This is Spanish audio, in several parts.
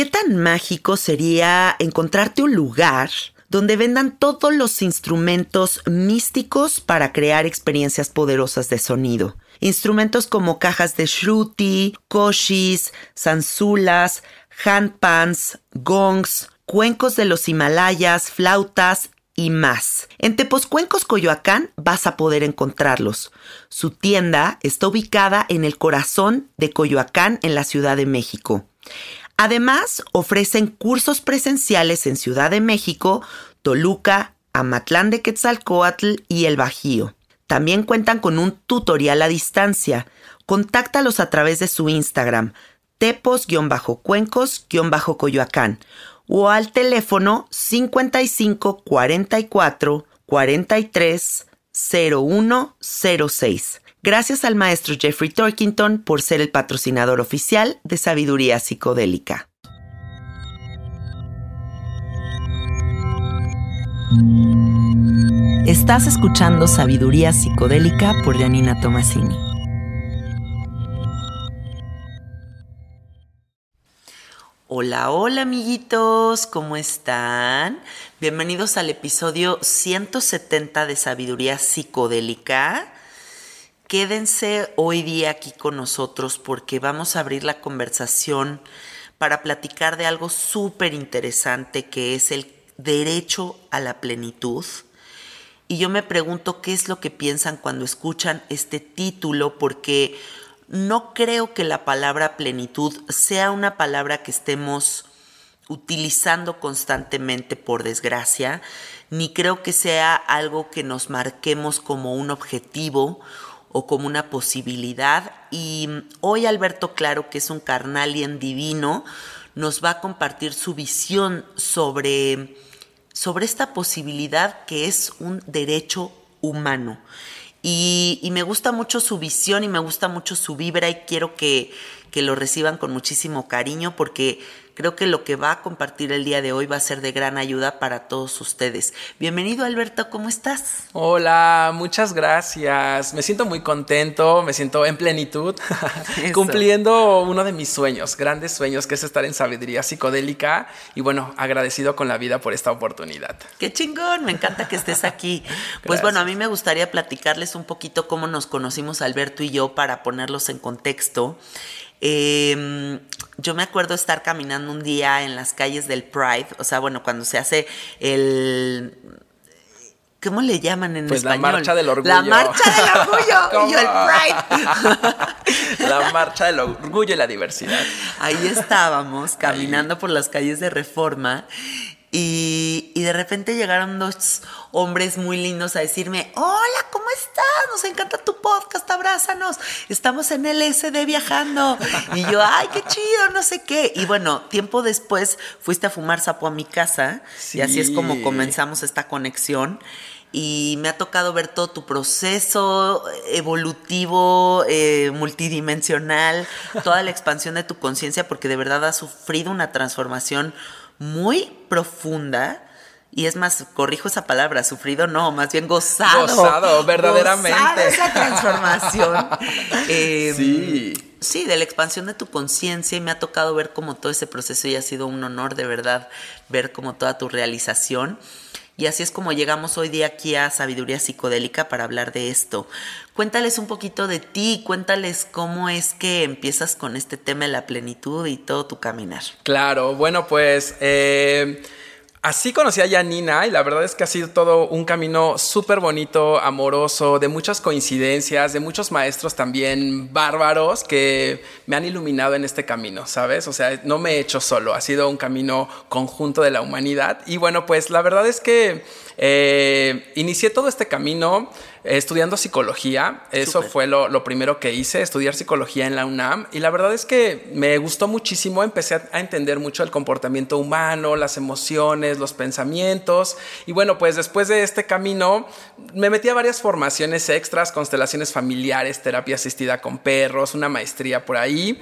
¿Qué tan mágico sería encontrarte un lugar donde vendan todos los instrumentos místicos para crear experiencias poderosas de sonido? Instrumentos como cajas de shruti, koshis, zanzulas, handpans, gongs, cuencos de los Himalayas, flautas y más. En Tepozcuencos, Coyoacán, vas a poder encontrarlos. Su tienda está ubicada en el corazón de Coyoacán, en la Ciudad de México. Además, ofrecen cursos presenciales en Ciudad de México, Toluca, Amatlán de Quetzalcoatl y El Bajío. También cuentan con un tutorial a distancia. Contáctalos a través de su Instagram, tepos-cuencos-coyoacán o al teléfono 55 44 43 0106. Gracias al maestro Jeffrey Torkington por ser el patrocinador oficial de Sabiduría Psicodélica. Estás escuchando Sabiduría Psicodélica por Janina Tomasini. Hola, hola amiguitos, ¿cómo están? Bienvenidos al episodio 170 de Sabiduría Psicodélica. Quédense hoy día aquí con nosotros porque vamos a abrir la conversación para platicar de algo súper interesante que es el derecho a la plenitud. Y yo me pregunto qué es lo que piensan cuando escuchan este título porque no creo que la palabra plenitud sea una palabra que estemos utilizando constantemente por desgracia, ni creo que sea algo que nos marquemos como un objetivo o como una posibilidad. Y hoy Alberto Claro, que es un carnalien divino, nos va a compartir su visión sobre, sobre esta posibilidad que es un derecho humano. Y, y, me gusta mucho su visión y me gusta mucho su vibra y quiero que, que lo reciban con muchísimo cariño porque Creo que lo que va a compartir el día de hoy va a ser de gran ayuda para todos ustedes. Bienvenido Alberto, ¿cómo estás? Hola, muchas gracias. Me siento muy contento, me siento en plenitud, cumpliendo uno de mis sueños, grandes sueños, que es estar en sabiduría psicodélica y bueno, agradecido con la vida por esta oportunidad. Qué chingón, me encanta que estés aquí. pues bueno, a mí me gustaría platicarles un poquito cómo nos conocimos Alberto y yo para ponerlos en contexto. Eh, yo me acuerdo estar caminando un día en las calles del Pride, o sea, bueno, cuando se hace el ¿Cómo le llaman en pues español? la marcha del orgullo. La marcha del orgullo y el Pride. la marcha del orgullo y la diversidad. Ahí estábamos caminando por las calles de Reforma y, y, de repente llegaron dos hombres muy lindos a decirme, hola, ¿cómo estás? Nos encanta tu podcast, abrázanos. Estamos en el SD viajando. Y yo, ay, qué chido, no sé qué. Y bueno, tiempo después fuiste a fumar sapo a mi casa sí. y así es como comenzamos esta conexión. Y me ha tocado ver todo tu proceso evolutivo, eh, multidimensional, toda la expansión de tu conciencia, porque de verdad has sufrido una transformación muy profunda. Y es más, corrijo esa palabra, sufrido no, más bien gozado. Gozado, verdaderamente. Gozado esa transformación. eh, sí. Sí, de la expansión de tu conciencia y me ha tocado ver como todo ese proceso y ha sido un honor de verdad ver como toda tu realización. Y así es como llegamos hoy día aquí a Sabiduría Psicodélica para hablar de esto. Cuéntales un poquito de ti, cuéntales cómo es que empiezas con este tema de la plenitud y todo tu caminar. Claro, bueno, pues eh, así conocí a Janina y la verdad es que ha sido todo un camino súper bonito, amoroso, de muchas coincidencias, de muchos maestros también bárbaros que me han iluminado en este camino, ¿sabes? O sea, no me he hecho solo, ha sido un camino conjunto de la humanidad. Y bueno, pues la verdad es que eh, inicié todo este camino estudiando psicología. Eso fue lo, lo, primero que hice, estudiar psicología en la UNAM. Y la verdad es que me gustó muchísimo. Empecé a, a entender mucho el comportamiento humano, las emociones, los pensamientos. Y bueno, pues después de este camino me metí a varias formaciones extras, constelaciones familiares, terapia asistida con perros, una maestría por ahí.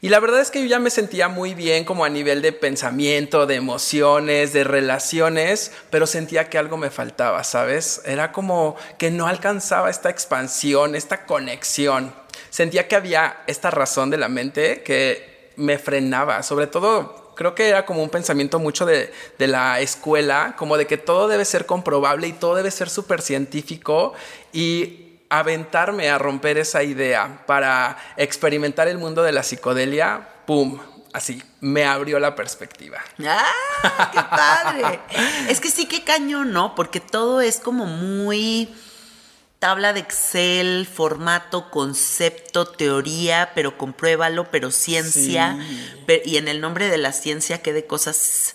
Y la verdad es que yo ya me sentía muy bien como a nivel de pensamiento, de emociones, de relaciones, pero sentía que algo me faltaba, ¿sabes? Era como que no alcanzaba esta expansión, esta conexión. Sentía que había esta razón de la mente que me frenaba, sobre todo creo que era como un pensamiento mucho de, de, la escuela, como de que todo debe ser comprobable y todo debe ser súper científico y aventarme a romper esa idea para experimentar el mundo de la psicodelia, ¡pum! Así, me abrió la perspectiva. ¡Ah! ¡Qué padre! es que sí que cañón, ¿no? Porque todo es como muy tabla de Excel, formato, concepto, teoría, pero compruébalo, pero ciencia. y en el nombre de la ciencia, ¿qué de cosas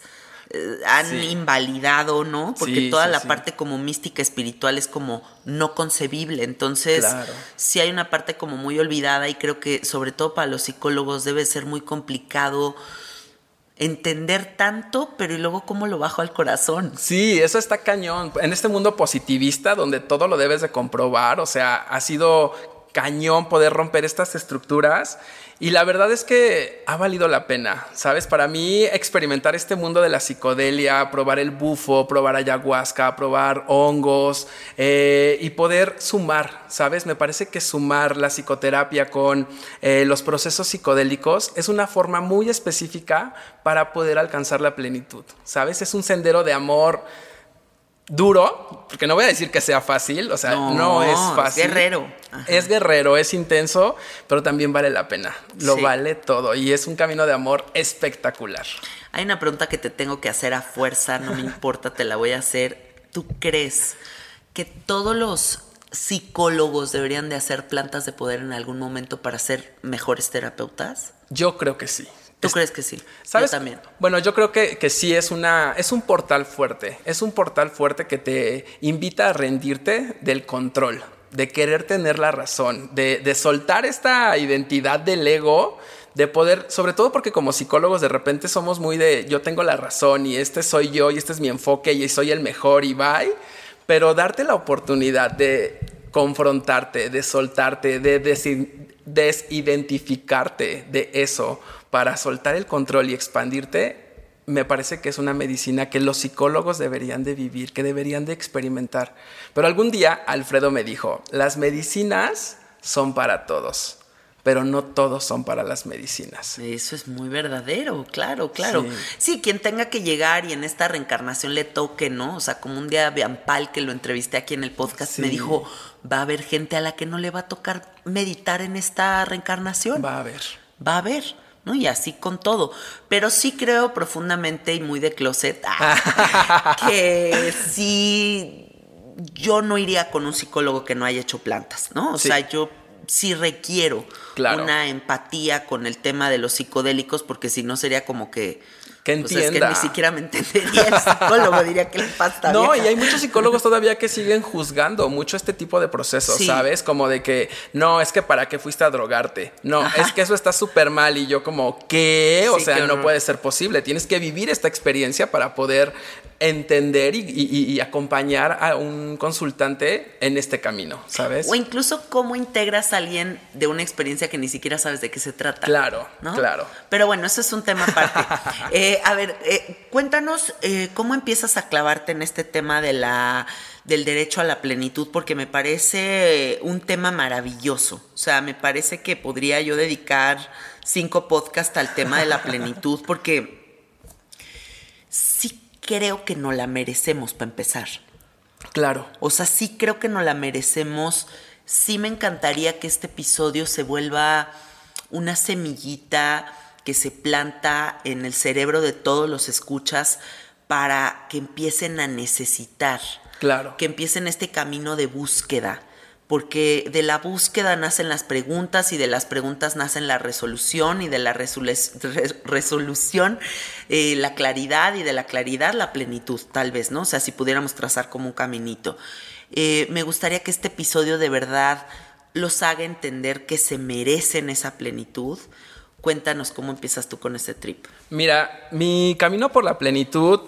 han invalidado, ¿no? Porque toda la parte como mística espiritual es como no concebible. Entonces, sí hay una parte como muy olvidada y creo que sobre todo para los psicólogos debe ser muy complicado entender tanto, pero y luego cómo lo bajo al corazón. Sí, eso está cañón. En este mundo positivista donde todo lo debes de comprobar, o sea, ha sido cañón poder romper estas estructuras y la verdad es que ha valido la pena, ¿sabes? Para mí experimentar este mundo de la psicodelia, probar el bufo, probar ayahuasca, probar hongos eh, y poder sumar, ¿sabes? Me parece que sumar la psicoterapia con eh, los procesos psicodélicos es una forma muy específica para poder alcanzar la plenitud, ¿sabes? Es un sendero de amor duro, porque no voy a decir que sea fácil, o sea, no, es fácil. Es guerrero. Es guerrero, es intenso, pero también vale la pena. Lo vale todo y es un camino de amor espectacular. Hay una pregunta que te tengo que hacer a fuerza, no me importa, te la voy a hacer. ¿Tú crees que todos los psicólogos deberían de hacer plantas de poder en algún momento para ser mejores terapeutas? Yo creo que sí. ¿Tú crees que sí? ¿Sabes? Yo también. Bueno, yo creo que, que, sí es una es un portal fuerte. Es un portal fuerte que te invita a rendirte del control, de querer tener la razón, de, de soltar esta identidad del ego de poder, sobre todo porque como psicólogos de repente somos muy de yo tengo la razón y este soy yo y este es mi enfoque y soy el mejor y bye, pero darte la oportunidad de confrontarte, de soltarte, de desidentificarte de eso para soltar el control y expandirte, me parece que es una medicina que los psicólogos deberían de vivir, que deberían de experimentar. Pero algún día Alfredo me dijo, las medicinas son para todos, pero no todos son para las medicinas. Eso es muy verdadero, claro, claro. Sí. quien tenga que llegar y en esta reencarnación le toque, ¿no? O sea, como un día Biampal, que lo entrevisté aquí en el podcast, me dijo, va a haber gente a la que no le va a tocar meditar en esta reencarnación. Va a haber. Va a haber. ¿No? Y así con todo. Pero sí creo profundamente y muy de closet ah, que sí yo no iría con un psicólogo que no haya hecho plantas, ¿no? O sea, yo sí requiero una empatía con el tema de los psicodélicos porque si no sería como que que entienda. Pues es que ni siquiera me entendería el psicólogo, diría que le pasa. No, y hay muchos psicólogos todavía que siguen juzgando mucho este tipo de procesos, ¿sabes? Como de que, no, es que para qué fuiste a drogarte. No, es que eso está súper mal. Y yo como, ¿qué? O sea, no puede ser posible. Tienes que vivir esta experiencia para poder entender y, acompañar a un consultante en este camino, ¿sabes? O incluso cómo integras a alguien de una experiencia que ni siquiera sabes de qué se trata. Claro, claro. Pero bueno, eso es un tema aparte. Eh, a ver, eh, cuéntanos eh, cómo empiezas a clavarte en este tema de la del derecho a la plenitud, porque me parece un tema maravilloso. O sea, me parece que podría yo dedicar cinco podcasts al tema de la plenitud, porque sí creo que no la merecemos para empezar. Claro. O sea, sí creo que no la merecemos. Sí me encantaría que este episodio se vuelva una semillita que se planta en el cerebro de todos los escuchas para que empiecen a necesitar. Claro. Que empiecen este camino de búsqueda porque de la búsqueda nacen las preguntas y de las preguntas nacen la resolución y de la resolución eh, la claridad y de la claridad la plenitud, tal vez, ¿no? O sea, si pudiéramos trazar como un caminito. Eh, me gustaría que este episodio de verdad los haga entender que se merecen esa plenitud. Cuéntanos cómo empiezas tú con este trip. Mira, mi camino por la plenitud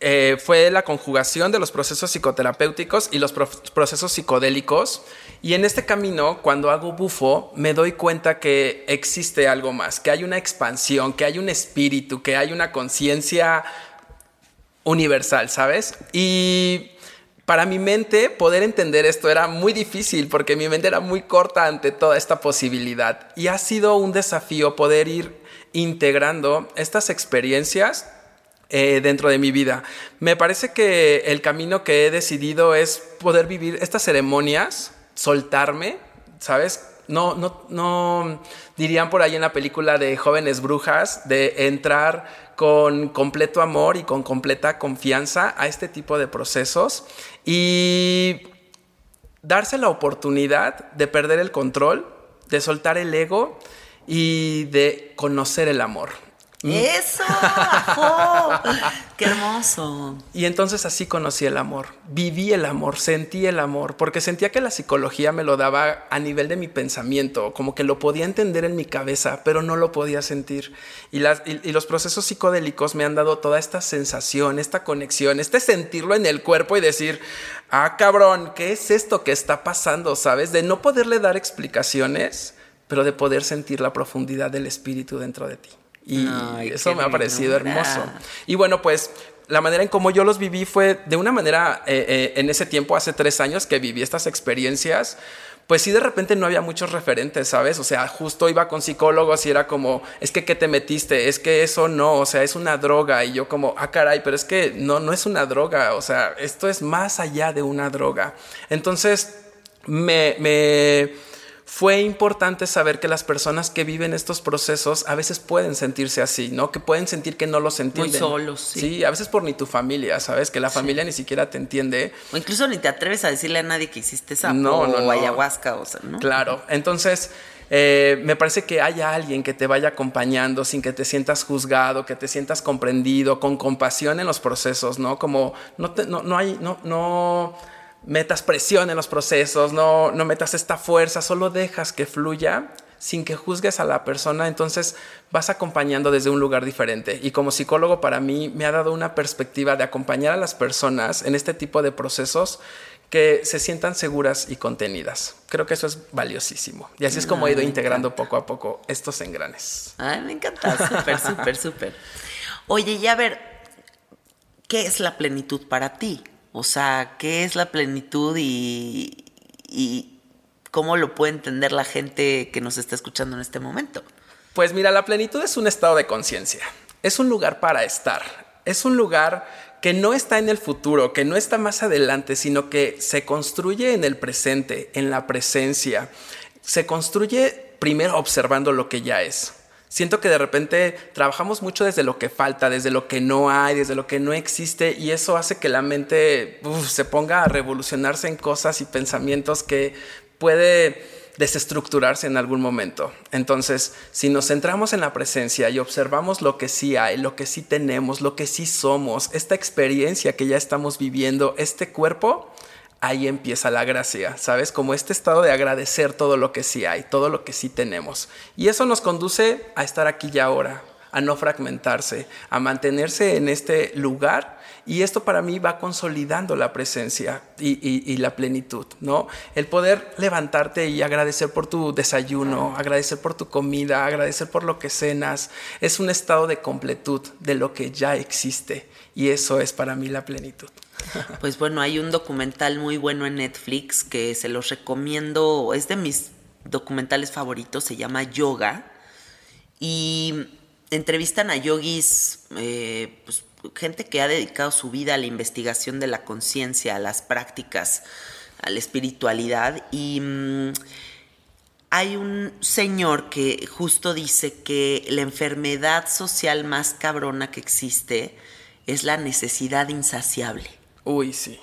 eh, fue la conjugación de los procesos psicoterapéuticos y los procesos psicodélicos. Y en este camino, cuando hago bufo, me doy cuenta que existe algo más, que hay una expansión, que hay un espíritu, que hay una conciencia universal, ¿sabes? Y para mi mente poder entender esto era muy difícil porque mi mente era muy corta ante toda esta posibilidad. Y ha sido un desafío poder ir integrando estas experiencias eh, dentro de mi vida. Me parece que el camino que he decidido es poder vivir estas ceremonias, soltarme, ¿sabes? No, no, no dirían por ahí en la película de jóvenes brujas, de entrar con completo amor y con completa confianza a este tipo de procesos y darse la oportunidad de perder el control, de soltar el ego y de conocer el amor. Mm. Eso, qué hermoso. Y entonces así conocí el amor, viví el amor, sentí el amor, porque sentía que la psicología me lo daba a nivel de mi pensamiento, como que lo podía entender en mi cabeza, pero no lo podía sentir. Y, los procesos psicodélicos me han dado toda esta sensación, esta conexión, este sentirlo en el cuerpo y decir, ah, cabrón, ¿qué es esto que está pasando? ¿Sabes? De no poderle dar explicaciones, pero de poder sentir la profundidad del espíritu dentro de ti. Y eso me ha parecido hermoso. Y bueno, pues la manera en cómo yo los viví fue de una manera, eh, eh, en ese tiempo, hace tres años que viví estas experiencias, pues sí de repente no había muchos referentes, ¿sabes? O sea, justo iba con psicólogos y era como, es que ¿qué te metiste? Es que eso no, o sea, es una droga. Y yo como, ah, caray, pero es que no, no es una droga, o sea, esto es más allá de una droga. Entonces, me... me fue importante saber que las personas que viven estos procesos a veces pueden sentirse así, ¿no? Que pueden sentir que no los entienden. Muy solos, sí. Sí, a veces por ni tu familia, ¿sabes? Que la familia ni siquiera te entiende. O incluso ni te atreves a decirle a nadie que hiciste sapo no, no, o ayahuasca, o sea, ¿no? Claro, entonces... Eh, me parece que haya alguien que te vaya acompañando sin que te sientas juzgado, que te sientas comprendido, con compasión en los procesos, ¿no? Como no, no, no hay, no, no, metas presión en los procesos, no, no metas esta fuerza, solo dejas que fluya sin que juzgues a la persona, entonces vas acompañando desde un lugar diferente. Y como psicólogo para mí me ha dado una perspectiva de acompañar a las personas en este tipo de procesos que se sientan seguras y contenidas. Creo que eso es valiosísimo. Y así es como he ido integrando poco a poco estos engranes. Ay, me encanta, súper, súper, súper. Oye, y a ver, ¿qué es la plenitud para ti? O sea, ¿qué es la plenitud y, cómo lo puede entender la gente que nos está escuchando en este momento? Pues mira, la plenitud es un estado de conciencia, es un lugar para estar, es un lugar que no está en el futuro, que no está más adelante, sino que se construye en el presente, en la presencia. Se construye primero observando lo que ya es. Siento que de repente trabajamos mucho desde lo que falta, desde lo que no hay, desde lo que no existe y eso hace que la mente se ponga a revolucionarse en cosas y pensamientos que puede desestructurarse en algún momento. Entonces, si nos centramos en la presencia y observamos lo que sí hay, lo que sí tenemos, lo que sí somos, esta experiencia que ya estamos viviendo, este cuerpo, ahí empieza la gracia, ¿sabes? Como este estado de agradecer todo lo que sí hay, todo lo que sí tenemos. Y eso nos conduce a estar aquí y ahora, a no fragmentarse, a mantenerse en este lugar. Y esto para mí va consolidando la presencia y, la plenitud, ¿no? El poder levantarte y agradecer por tu desayuno, agradecer por tu comida, agradecer por lo que cenas, es un estado de completud de lo que ya existe. Y eso es para mí la plenitud. Pues bueno, hay un documental muy bueno en Netflix que se los recomiendo, es de mis documentales favoritos, se llama Yoga. Y entrevistan a yogis, eh, pues, gente que ha dedicado su vida a la investigación de la conciencia, a las prácticas, a la espiritualidad. Y mm, hay un señor que justo dice que la enfermedad social más cabrona que existe es la necesidad insaciable. Uy, sí.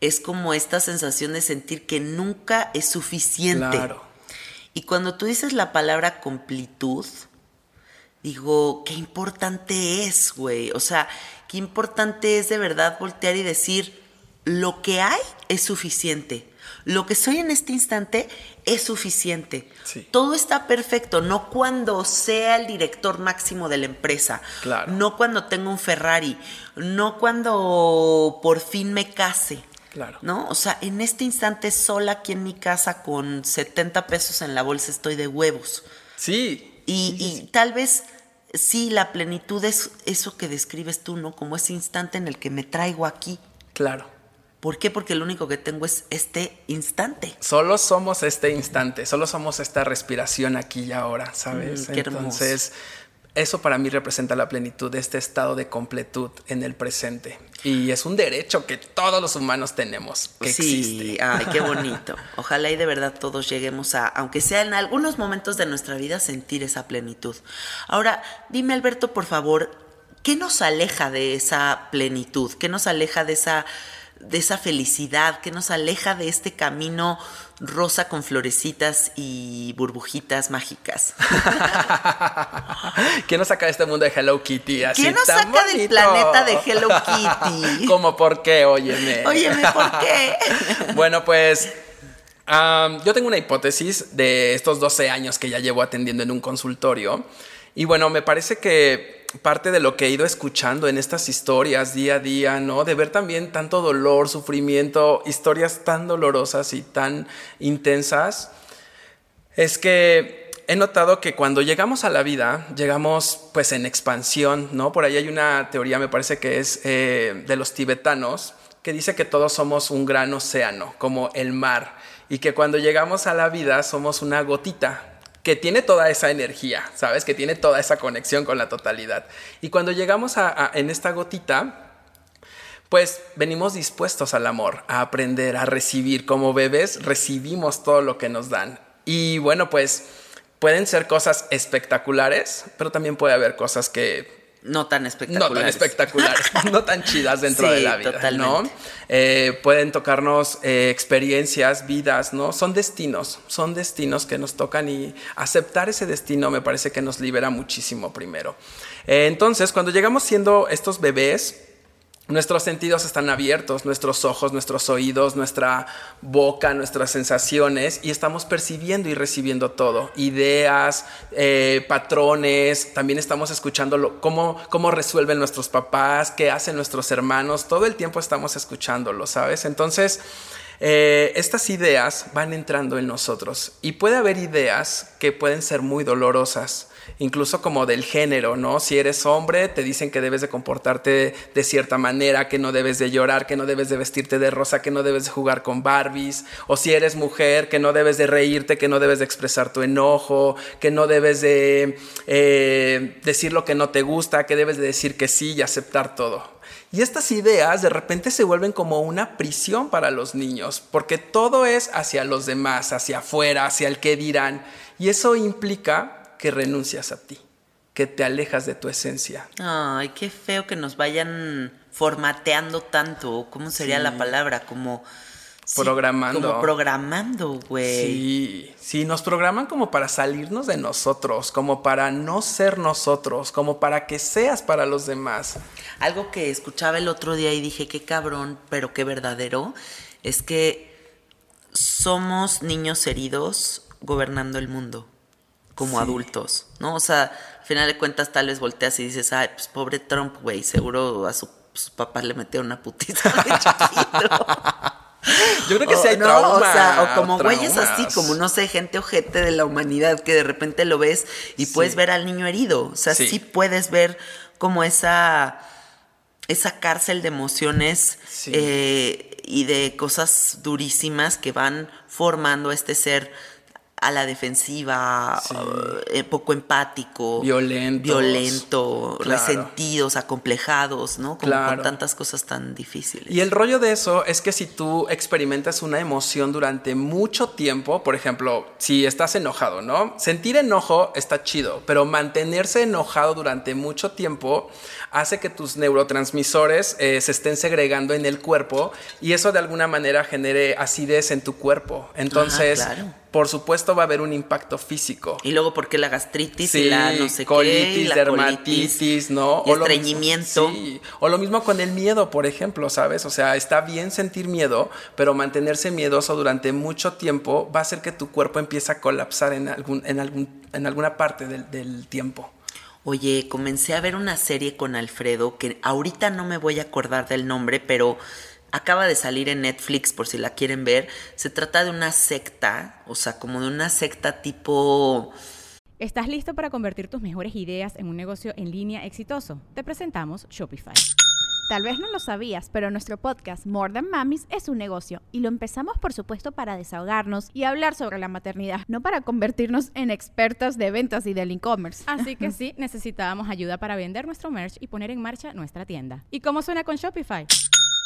Es como esta sensación de sentir que nunca es suficiente. Claro. Y cuando tú dices la palabra completud, digo, qué importante es, güey. O sea, qué importante es de verdad voltear y decir, lo que hay es suficiente. Lo que soy en este instante es suficiente. Sí. Todo está perfecto, no cuando sea el director máximo de la empresa, Claro. no cuando tenga un Ferrari, no cuando por fin me case. Claro. ¿No? O sea, en este instante sola aquí en mi casa con 70 pesos en la bolsa estoy de huevos. Sí. Y, y tal vez sí, la plenitud es eso que describes tú, ¿no? Como ese instante en el que me traigo aquí. Claro. ¿Por qué? Porque lo único que tengo es este instante. Solo somos este instante, solo somos esta respiración aquí y ahora, ¿sabes? Mm, qué hermoso. Entonces, eso para mí representa la plenitud, este estado de completud en el presente. Y es un derecho que todos los humanos tenemos, que sí, existe. ay, qué bonito. Ojalá y de verdad todos lleguemos a, aunque sea en algunos momentos de nuestra vida, sentir esa plenitud. Ahora, dime Alberto, por favor, ¿qué nos aleja de esa plenitud? ¿Qué nos aleja de esa, de esa felicidad? ¿Qué nos aleja de este camino rosa con florecitas y burbujitas mágicas? ¿Quién nos saca de este mundo de Hello Kitty? Así ¿Quién nos tan saca del planeta de Hello Kitty? ¿Cómo por qué? Óyeme. Óyeme, ¿por qué? Bueno, pues yo tengo una hipótesis de estos 12 años que ya llevo atendiendo en un consultorio. Y bueno, me parece que parte de lo que he ido escuchando en estas historias día a día, ¿no? De ver también tanto dolor, sufrimiento, historias tan dolorosas y tan intensas, es que he notado que cuando llegamos a la vida, llegamos pues en expansión, ¿no? Por ahí hay una teoría, me parece que es eh, de los tibetanos, que dice que todos somos un gran océano, como el mar, y que cuando llegamos a la vida somos una gotita que tiene toda esa energía, ¿sabes? Que tiene toda esa conexión con la totalidad. Y cuando llegamos a, en esta gotita, pues venimos dispuestos al amor, a aprender, a recibir. Como bebés recibimos todo lo que nos dan. Y bueno, pues pueden ser cosas espectaculares, pero también puede haber cosas que No tan espectaculares. no tan espectaculares, no tan chidas dentro Sí, de la vida, ¿no? totalmente. Eh, pueden tocarnos eh, experiencias, vidas, ¿no? Son destinos, son destinos que nos tocan y aceptar ese destino me parece que nos libera muchísimo primero. Eh, entonces, cuando llegamos siendo estos bebés, Nuestros sentidos están abiertos, nuestros ojos, nuestros oídos, nuestra boca, nuestras sensaciones y estamos percibiendo y recibiendo todo. Ideas, eh, patrones, también estamos escuchando cómo, cómo resuelven nuestros papás, qué hacen nuestros hermanos, todo el tiempo estamos escuchándolo, ¿sabes? Entonces, eh, estas ideas van entrando en nosotros y puede haber ideas que pueden ser muy dolorosas incluso como del género, ¿no? Si eres hombre, te dicen que debes de comportarte de cierta manera, que no debes de llorar, que no debes de vestirte de rosa, que no debes de jugar con Barbies, o si eres mujer, que no debes de reírte, que no debes de expresar tu enojo, que no debes de eh, decir lo que no te gusta, que debes de decir que sí y aceptar todo. Y estas ideas de repente se vuelven como una prisión para los niños, porque todo es hacia los demás, hacia afuera, hacia el que dirán. Y eso implica que renuncias a ti, que te alejas de tu esencia. Ay, qué feo que nos vayan formateando tanto. ¿Cómo sería Sí. la palabra? Como. sí, Programando. como programando, güey. Sí, sí, nos programan como para salirnos de nosotros, como para no ser nosotros, como para que seas para los demás. Algo que escuchaba el otro día y dije, qué cabrón, pero qué verdadero, es que somos niños heridos gobernando el mundo como Sí. adultos, ¿no? O sea, al final de cuentas tal vez volteas y dices, ay, pues pobre Trump, güey, seguro a su, su papá le metió una putiza de chiquito. Yo creo que O, sí hay no, trauma. O sea, o como güeyes así, como no sé, gente ojete de la humanidad que de repente lo ves y Sí. puedes ver al niño herido. O sea, sí. Sí. puedes ver como esa, esa cárcel de emociones Sí. eh, y de cosas durísimas que van formando a este ser a la defensiva, Sí. eh, poco empático, Violentos. violento, Claro. resentidos, acomplejados, ¿no? Como Claro. con tantas cosas tan difíciles. Y el rollo de eso es que si tú experimentas una emoción durante mucho tiempo, por ejemplo, si estás enojado, ¿no? Sentir enojo está chido, pero mantenerse enojado durante mucho tiempo hace que tus neurotransmisores eh, se estén segregando en el cuerpo y eso de alguna manera genere acidez en tu cuerpo. Entonces, claro. Por supuesto va a haber un impacto físico. Y luego porque la gastritis Sí, y la no sé colitis, qué, y la dermatitis, colitis, ¿no? y lo mismo- estreñimiento. sí. O lo mismo con el miedo, por ejemplo, ¿sabes? O sea, está bien sentir miedo, pero mantenerse miedoso durante mucho tiempo va a hacer que tu cuerpo empiece a colapsar en, algún, en, algún, en alguna parte del, del tiempo. Oye, comencé a ver una serie con Alfredo que ahorita no me voy a acordar del nombre, pero acaba de salir en Netflix por si la quieren ver. Se trata de una secta, o sea, como de una secta tipo... ¿Estás listo para convertir tus mejores ideas en un negocio en línea exitoso? Te presentamos Shopify. Tal vez no lo sabías, pero nuestro podcast More Than Mamis es un negocio y lo empezamos por supuesto para desahogarnos y hablar sobre la maternidad, no para convertirnos en expertas de ventas y del e-commerce. Así que sí, necesitábamos ayuda para vender nuestro merch y poner en marcha nuestra tienda. ¿Y cómo suena con Shopify?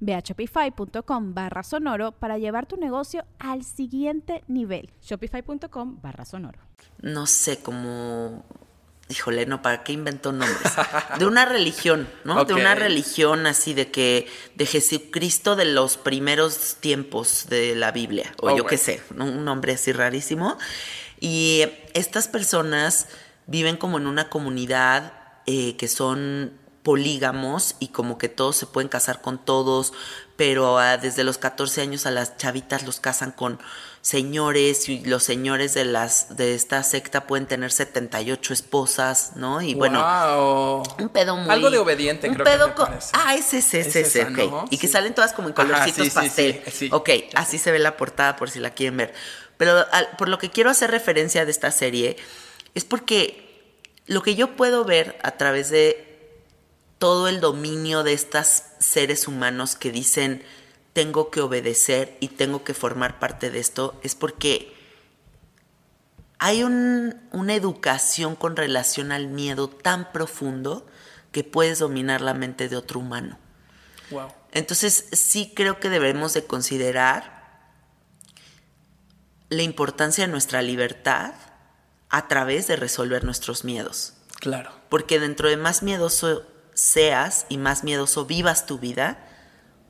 Ve a shopify.com barra sonoro para llevar tu negocio al siguiente nivel. Shopify.com barra sonoro. no sé, como... Híjole, no, ¿para qué inventó nombres? De una religión, ¿no? De una religión así de que... De Jesucristo de los primeros tiempos de la Biblia. O Oh, yo qué sé, ¿no? un nombre así rarísimo. Y estas personas viven como en una comunidad eh, que son polígamos y como que todos se pueden casar con todos, pero ah, desde los 14 años a las chavitas los casan con señores y los señores de las de esta secta pueden tener 78 esposas, ¿no? Y bueno, Wow. un pedo muy Algo de obediente, un creo que pedo con- ah ese ese Es ese, ese, esa, ok. ¿no? y que salen todas como en Ajá, colorcitos sí, sí, pastel sí, sí. ok así se ve la portada por si la quieren ver pero al- por lo que quiero hacer referencia de esta serie es porque lo que yo puedo ver a través de todo el dominio de estos seres humanos que dicen tengo que obedecer y tengo que formar parte de esto es porque hay un- una educación con relación al miedo tan profundo que puedes dominar la mente de otro humano. Wow. Entonces sí creo que debemos de considerar la importancia de nuestra libertad a través de resolver nuestros miedos. Claro. Porque dentro de más miedoso seas y más miedoso vivas tu vida,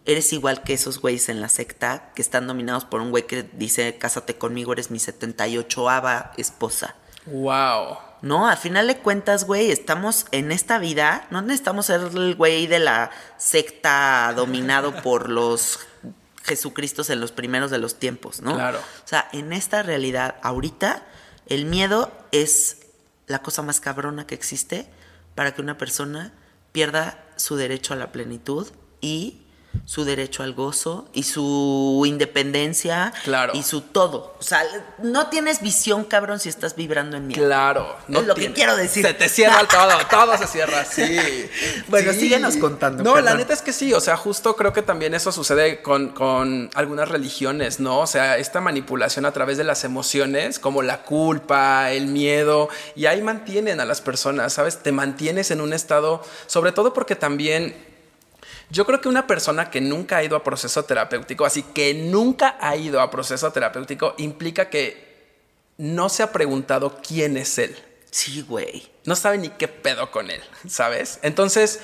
eres igual que esos güeyes en la secta que están dominados por un güey que dice, cásate conmigo, eres mi 78ava esposa. Wow. No, al final de cuentas, güey, estamos en esta vida, no necesitamos ser el güey de la secta dominado por los Jesucristos en los primeros de los tiempos, ¿no? Claro. O sea, en esta realidad, ahorita, el miedo es la cosa más cabrona que existe para que una persona pierda su derecho a la plenitud y su derecho al gozo y su independencia Claro. y su todo. O sea, no tienes visión, cabrón, si estás vibrando en miedo. Claro. Es lo que quiero decir. Se te cierra todo, todo se cierra, sí. Bueno, Sí. síguenos contando, No, la neta es que sí, o sea, justo creo que también eso sucede con, con algunas religiones, ¿no? O sea, esta manipulación a través de las emociones, como la culpa, el miedo, y ahí mantienen a las personas, ¿sabes? Te mantienes en un estado, sobre todo porque también yo creo que una persona que nunca ha ido a proceso terapéutico, así que nunca ha ido a proceso terapéutico, implica que no se ha preguntado quién es él. Sí, güey. No sabe ni qué pedo con él, ¿sabes? Entonces,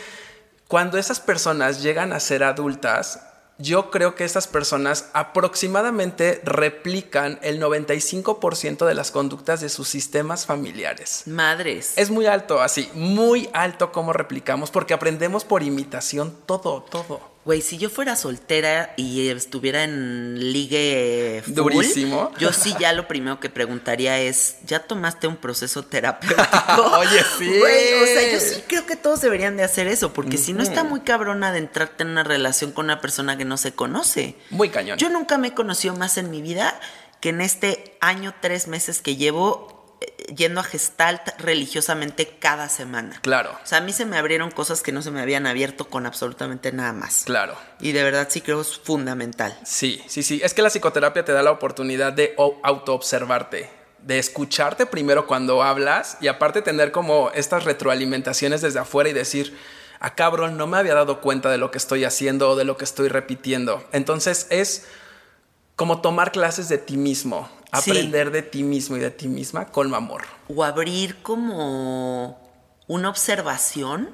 cuando esas personas llegan a ser adultas, yo creo que esas personas aproximadamente replican el 95% de las conductas de sus sistemas familiares. Madres. Es muy alto, así, muy alto como replicamos, porque aprendemos por imitación todo, todo. Güey, si yo fuera soltera y estuviera en ligue full, Durísimo. yo sí ya lo primero que preguntaría es, ¿ya tomaste un proceso terapéutico? Oye, sí. Güey, o sea, yo sí creo que todos deberían de hacer eso, porque si no está muy cabrona de entrarte en una relación con una persona que no se conoce. Muy cañón. Yo nunca me he conocido más en mi vida que en este año, tres meses que llevo yendo a Gestalt religiosamente cada semana. Claro. O sea, a mí se me abrieron cosas que no se me habían abierto con absolutamente nada más. Claro. Y de verdad sí creo es fundamental. Sí, sí, sí. Es que la psicoterapia te da la oportunidad de autoobservarte, de escucharte primero cuando hablas y aparte tener como estas retroalimentaciones desde afuera y decir, ah, cabrón, no me había dado cuenta de lo que estoy haciendo o de lo que estoy repitiendo. Entonces es como tomar clases de ti mismo, Sí. aprender de ti mismo y de ti misma con amor. O abrir como una observación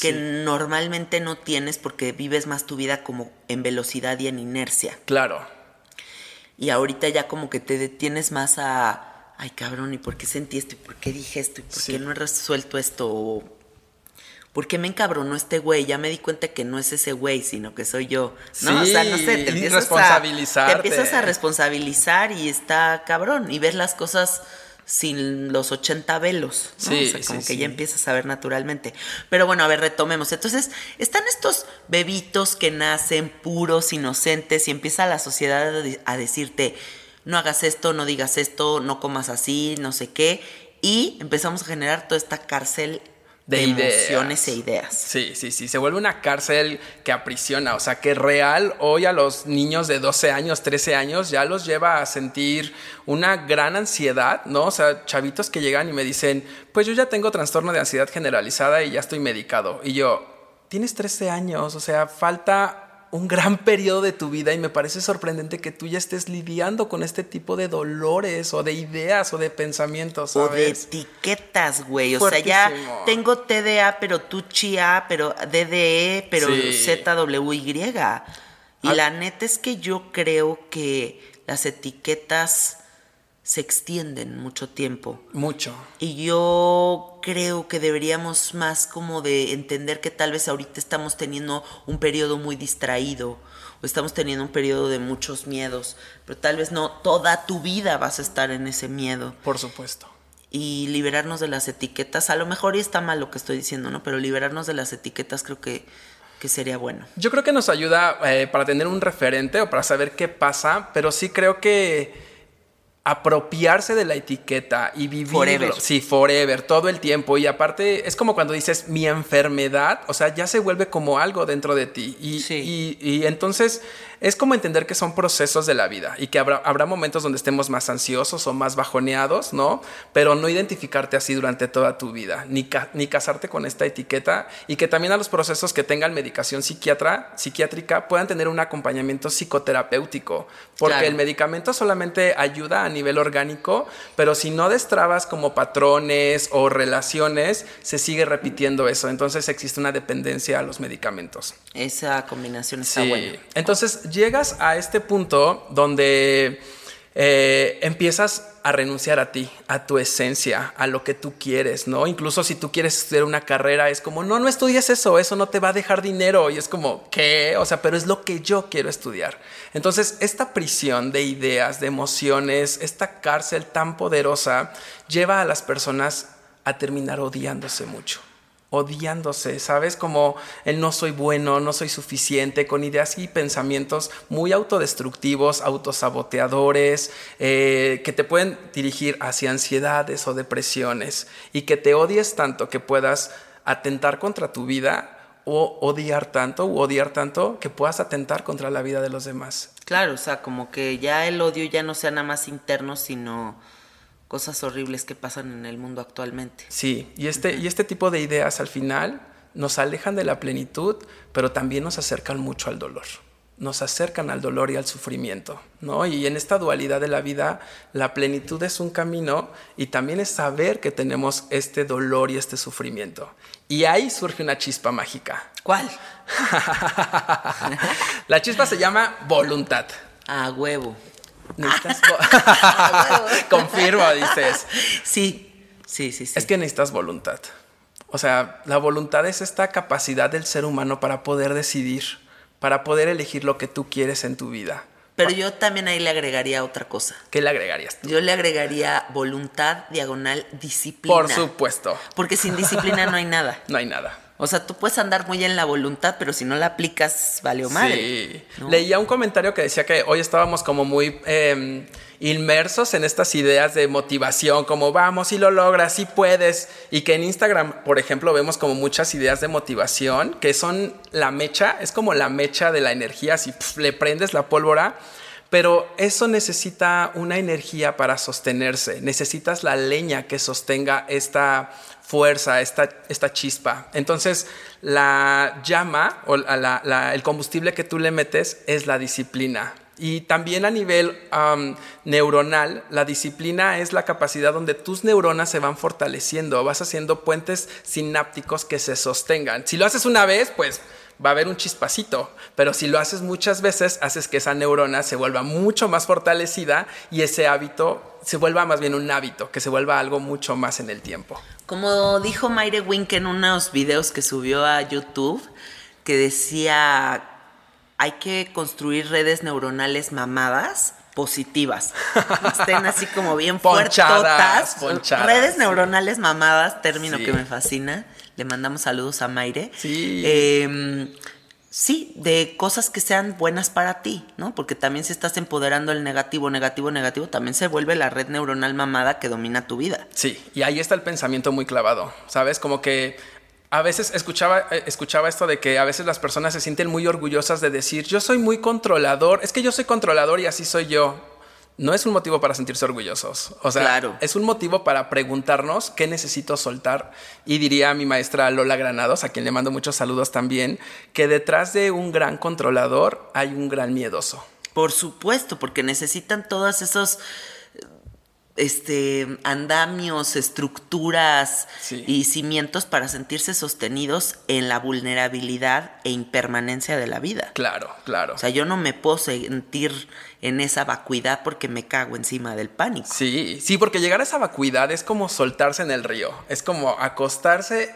que Sí. normalmente no tienes porque vives más tu vida como en velocidad y en inercia. Claro, Y ahorita ya como que te detienes más a, ay cabrón, ¿y por qué sentí esto? ¿Y por qué dije esto? ¿Y por Sí. qué no he resuelto esto? ¿Por qué me encabronó este güey? Ya me di cuenta que no es ese güey, sino que soy yo. ¿no? o sea, no sé, Sí, te empiezas, a, te empiezas a responsabilizar y está cabrón. Y ves las cosas sin los 80 velos. ¿no? Sí, o sea, como sí, que sí. ya empiezas a ver naturalmente. Pero bueno, a ver, retomemos. Entonces, están estos bebitos que nacen puros, inocentes, y empieza la sociedad a decirte, no hagas esto, no digas esto, no comas así, no sé qué. Y empezamos a generar toda esta cárcel de, de, emociones e ideas. Sí, sí, sí. Se vuelve una cárcel que aprisiona. O sea, que real hoy a los niños de 12 años, 13 años, ya los lleva a sentir una gran ansiedad, ¿no? O sea, chavitos que llegan y me dicen, pues yo ya tengo trastorno de ansiedad generalizada y ya estoy medicado. Y yo, tienes 13 años, o sea, falta un gran periodo de tu vida y me parece sorprendente que tú ya estés lidiando con este tipo de dolores o de ideas o de pensamientos, O de etiquetas, güey. O sea, ya tengo TDA, pero tú chia, pero DDE, pero Sí. ZWY. Y Ah. la neta es que yo creo que las etiquetas se extienden mucho tiempo. Mucho. Y yo creo que deberíamos más como de entender que tal vez ahorita estamos teniendo un periodo muy distraído o estamos teniendo un periodo de muchos miedos, pero tal vez no toda tu vida vas a estar en ese miedo Por supuesto. y liberarnos de las etiquetas. A lo mejor y está mal lo que estoy diciendo, ¿no? Pero liberarnos de las etiquetas creo que, que sería bueno. Yo creo que nos ayuda eh, para tener un referente o para saber qué pasa, pero sí creo que apropiarse de la etiqueta y vivirlo. Forever. Sí, forever, todo el tiempo. Y aparte, es como cuando dices mi enfermedad, o sea, ya se vuelve como algo dentro de ti. Y, Sí. y, y entonces es como entender que son procesos de la vida y que habrá, habrá momentos donde estemos más ansiosos o más bajoneados, ¿no? Pero no identificarte así durante toda tu vida, ni, ca- ni casarte con esta etiqueta y que también a los procesos que tengan medicación psiquiatra, psiquiátrica puedan tener un acompañamiento psicoterapéutico, porque Claro. el medicamento solamente ayuda a nivel orgánico, pero si no destrabas como patrones o relaciones, se sigue repitiendo eso, entonces existe una dependencia a los medicamentos. Esa combinación está Sí. buena. Entonces llegas a este punto donde eh, empiezas a renunciar a ti, a tu esencia, a lo que tú quieres, ¿no? Incluso si tú quieres estudiar una carrera, es como, no, no estudies eso, eso no te va a dejar dinero. Y es como, ¿qué? O sea, pero es lo que yo quiero estudiar. Entonces, esta prisión de ideas, de emociones, esta cárcel tan poderosa, lleva a las personas a terminar odiándose mucho odiándose, ¿sabes? Como el no soy bueno, no soy suficiente, con ideas y pensamientos muy autodestructivos, autosaboteadores, eh, que te pueden dirigir hacia ansiedades o depresiones y que te odies tanto que puedas atentar contra tu vida o odiar tanto u odiar tanto que puedas atentar contra la vida de los demás. Claro, o sea, como que ya el odio ya no sea nada más interno, sino cosas horribles que pasan en el mundo actualmente. Sí, y este, y este tipo de ideas al final nos alejan de la plenitud, pero también nos acercan mucho al dolor. Nos acercan al dolor y al sufrimiento, ¿no? Y en esta dualidad de la vida, la plenitud es un camino y también es saber que tenemos este dolor y este sufrimiento. Y ahí surge una chispa mágica. ¿Cuál? La chispa se llama voluntad. A huevo. Necesitas Confirmo, dices. Sí, sí, sí, sí. Es que necesitas voluntad. O sea, la voluntad es esta capacidad del ser humano para poder decidir, para poder elegir lo que tú quieres en tu vida. Pero yo también ahí le agregaría otra cosa. ¿Qué le agregarías tú? Yo le agregaría voluntad, diagonal, disciplina. Por supuesto, Porque sin disciplina no hay nada. no hay nada. O sea, tú puedes andar muy en la voluntad, pero si no la aplicas, vale o madre. Sí. ¿no? Leía un comentario que decía que hoy estábamos como muy eh, inmersos en estas ideas de motivación, como vamos, si lo logras, si puedes. Y que en Instagram, por ejemplo, vemos como muchas ideas de motivación que son la mecha, es como la mecha de la energía, si le prendes la pólvora. Pero eso necesita una energía para sostenerse. Necesitas la leña que sostenga esta fuerza, esta, esta chispa. Entonces, la llama o el combustible que tú le metes es la disciplina. Y también a nivel neuronal, la disciplina es la capacidad donde tus neuronas se van fortaleciendo, vas haciendo puentes sinápticos que se sostengan. Si lo haces una vez, pues va a haber un chispacito, pero si lo haces muchas veces, haces que esa neurona se vuelva mucho más fortalecida y ese hábito se vuelva más bien un hábito, que se vuelva algo mucho más en el tiempo. Como dijo Mayre Wink en unos videos que subió a YouTube, que decía, hay que construir redes neuronales mamadas positivas. Estén así como bien Ponchadas, fuertotas. ponchadas, redes neuronales mamadas, término Sí. que me fascina. Le mandamos saludos a Mayre. Sí. Eh, sí, de cosas que sean buenas para ti, ¿no? Porque también si estás empoderando el negativo, negativo, negativo, también se vuelve la red neuronal mamada que domina tu vida. Sí, y ahí está el pensamiento muy clavado, ¿sabes? Como que a veces escuchaba, eh, escuchaba esto de que a veces las personas se sienten muy orgullosas de decir, yo soy muy controlador, es que yo soy controlador y así soy yo. No es un motivo para sentirse orgullosos. O sea, Claro. es un motivo para preguntarnos qué necesito soltar. Y diría a mi maestra Lola Granados, a quien le mando muchos saludos también, que detrás de un gran controlador hay un gran miedoso. Por supuesto, porque necesitan todos esos este andamios, estructuras Sí. y cimientos para sentirse sostenidos en la vulnerabilidad e impermanencia de la vida. Claro, claro. O sea, yo no me puedo sentir en esa vacuidad porque me cago encima del pánico. Sí, sí, porque llegar a esa vacuidad es como soltarse en el río, es como acostarse